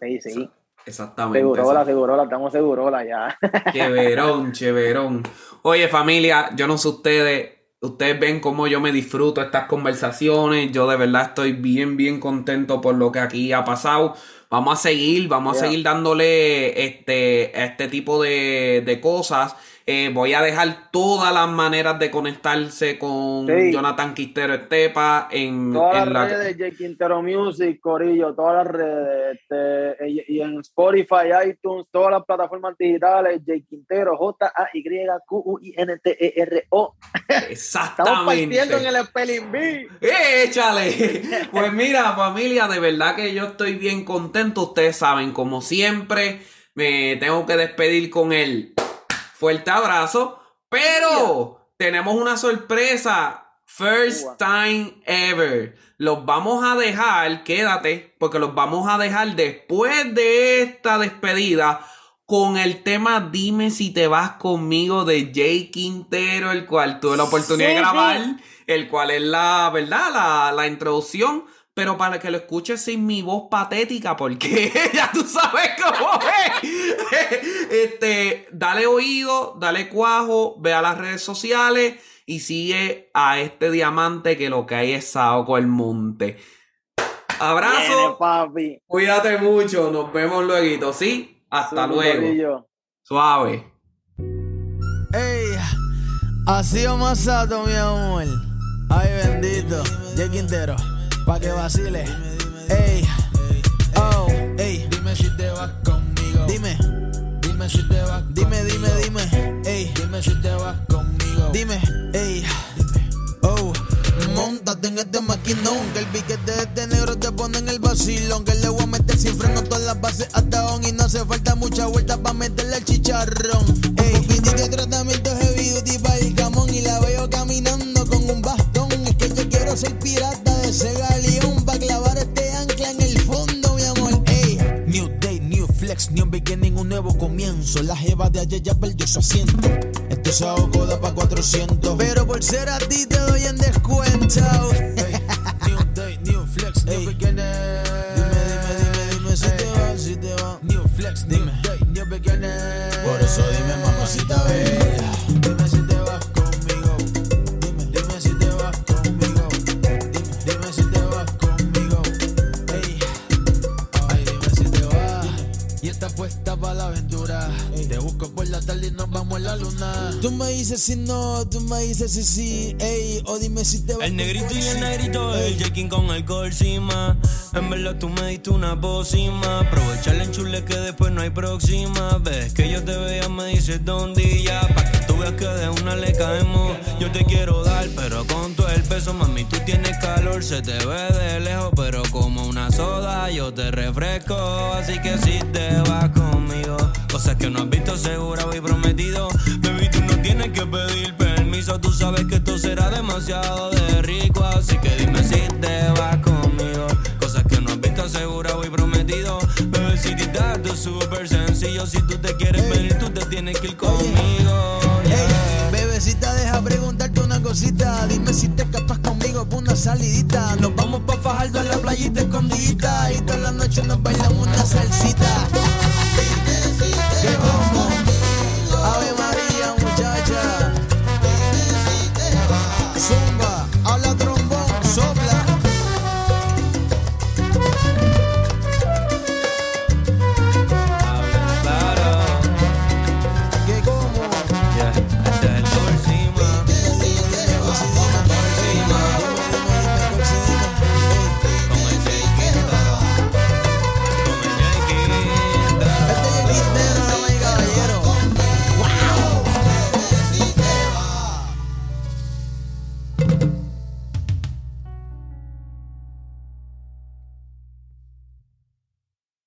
sí, sí, Exactamente. segurola, segurola, estamos segurola ya. Cheverón, [laughs] cheverón. Oye, familia, yo no sé ustedes, ustedes ven cómo yo me disfruto estas conversaciones. Yo de verdad estoy bien, bien contento por lo que aquí ha pasado. Vamos a seguir, vamos a seguir dándole este, este tipo de, de cosas. Eh, voy a dejar todas las maneras de conectarse con Sí. Jonathan Quistero Estepa en, Todas en las la- redes de J Quintero Music, Corillo, todas las redes, este, y, y en Spotify, iTunes, todas las plataformas digitales, J Quintero, J-A-Y-Q-U-I-N-T-E-R-O. [laughs] Estamos Exactamente. partiendo en el Spelling Bee. ¡Échale! [laughs] Pues mira, familia, de verdad que yo estoy bien contento. Ustedes saben, como siempre, me tengo que despedir con el fuerte abrazo. Pero tenemos una sorpresa. First time ever. Los vamos a dejar, quédate, porque los vamos a dejar después de esta despedida con el tema Dime si te vas conmigo de Jay Quintero, el cual tuve la oportunidad Sí, de sí. grabar, el cual es la, ¿verdad? La, la introducción, pero para que lo escuches sin mi voz patética, porque [laughs] ya tú sabes cómo es. [laughs] Este, dale oído, dale cuajo, ve a las redes sociales y sigue a este diamante que lo que hay es Saoco el Monte. Viene, Abrazo, papi. cuídate mucho, nos vemos luego, ¿sí? Hasta Su luego. Suave. Ey, así o más sato, mi amor. Ay, bendito. Jay Quintero, pa' que vacile. Ey, oh, ey. Dime si te vas conmigo. Dime, dime si te vas Dime, dime, dime. Ey, dime si te vas conmigo. Dime, ey. Oh, montate en este maquinón Que el piquete de este negro te pone en el vacilón Que le voy a meter sin freno todas las bases hasta on Y no hace falta mucha vuelta para meterle el chicharrón Ey, de tratamiento heavy duty para el camón Y la veo caminando con un bastón Es que yo quiero ser pirata ese galeón Pa' clavar este ancla en el fondo, mi amor Ey, new day, new flex, new beginning, un nuevo comienzo. La jeva de ayer ya perdió su asiento. Este saoco da pa' 400 Pero por ser a ti te doy en descuento. New day, new flex, new beginning. Dime, dime, dime, dime si te va, si te va. New flex, new day, new beginning. Por eso dime mamacita dices si no, tú me dices si sí, ey. O dime si te vas. El negrito y el negrito, el Jekin con alcohol encima. En verdad tú me diste una pócima. Aprovecha el enchule que después no hay próxima. Ves que yo te veía, me dices dónde ya. Pa' que tú veas que de una le caemos. Yo te quiero dar, pero con todo el peso, mami, tú tienes calor. Se te ve de lejos, pero como una soda, yo te refresco. Así que si te vas conmigo, cosas que no has visto, segura voy prometido. Tienes que pedir permiso. Tú sabes que esto será demasiado de rico. Así que dime si te vas conmigo. Cosas que no has visto, segura voy prometido. Bebecita, esto es súper sencillo. Si tú te quieres venir, tú te tienes que ir conmigo. Yeah. bebecita, deja preguntarte una cosita. Dime si te escapas conmigo por una salidita. Nos vamos pa' Fajardo en la playita escondidita. Y toda la noche nos bailamos una salsita. Yeah.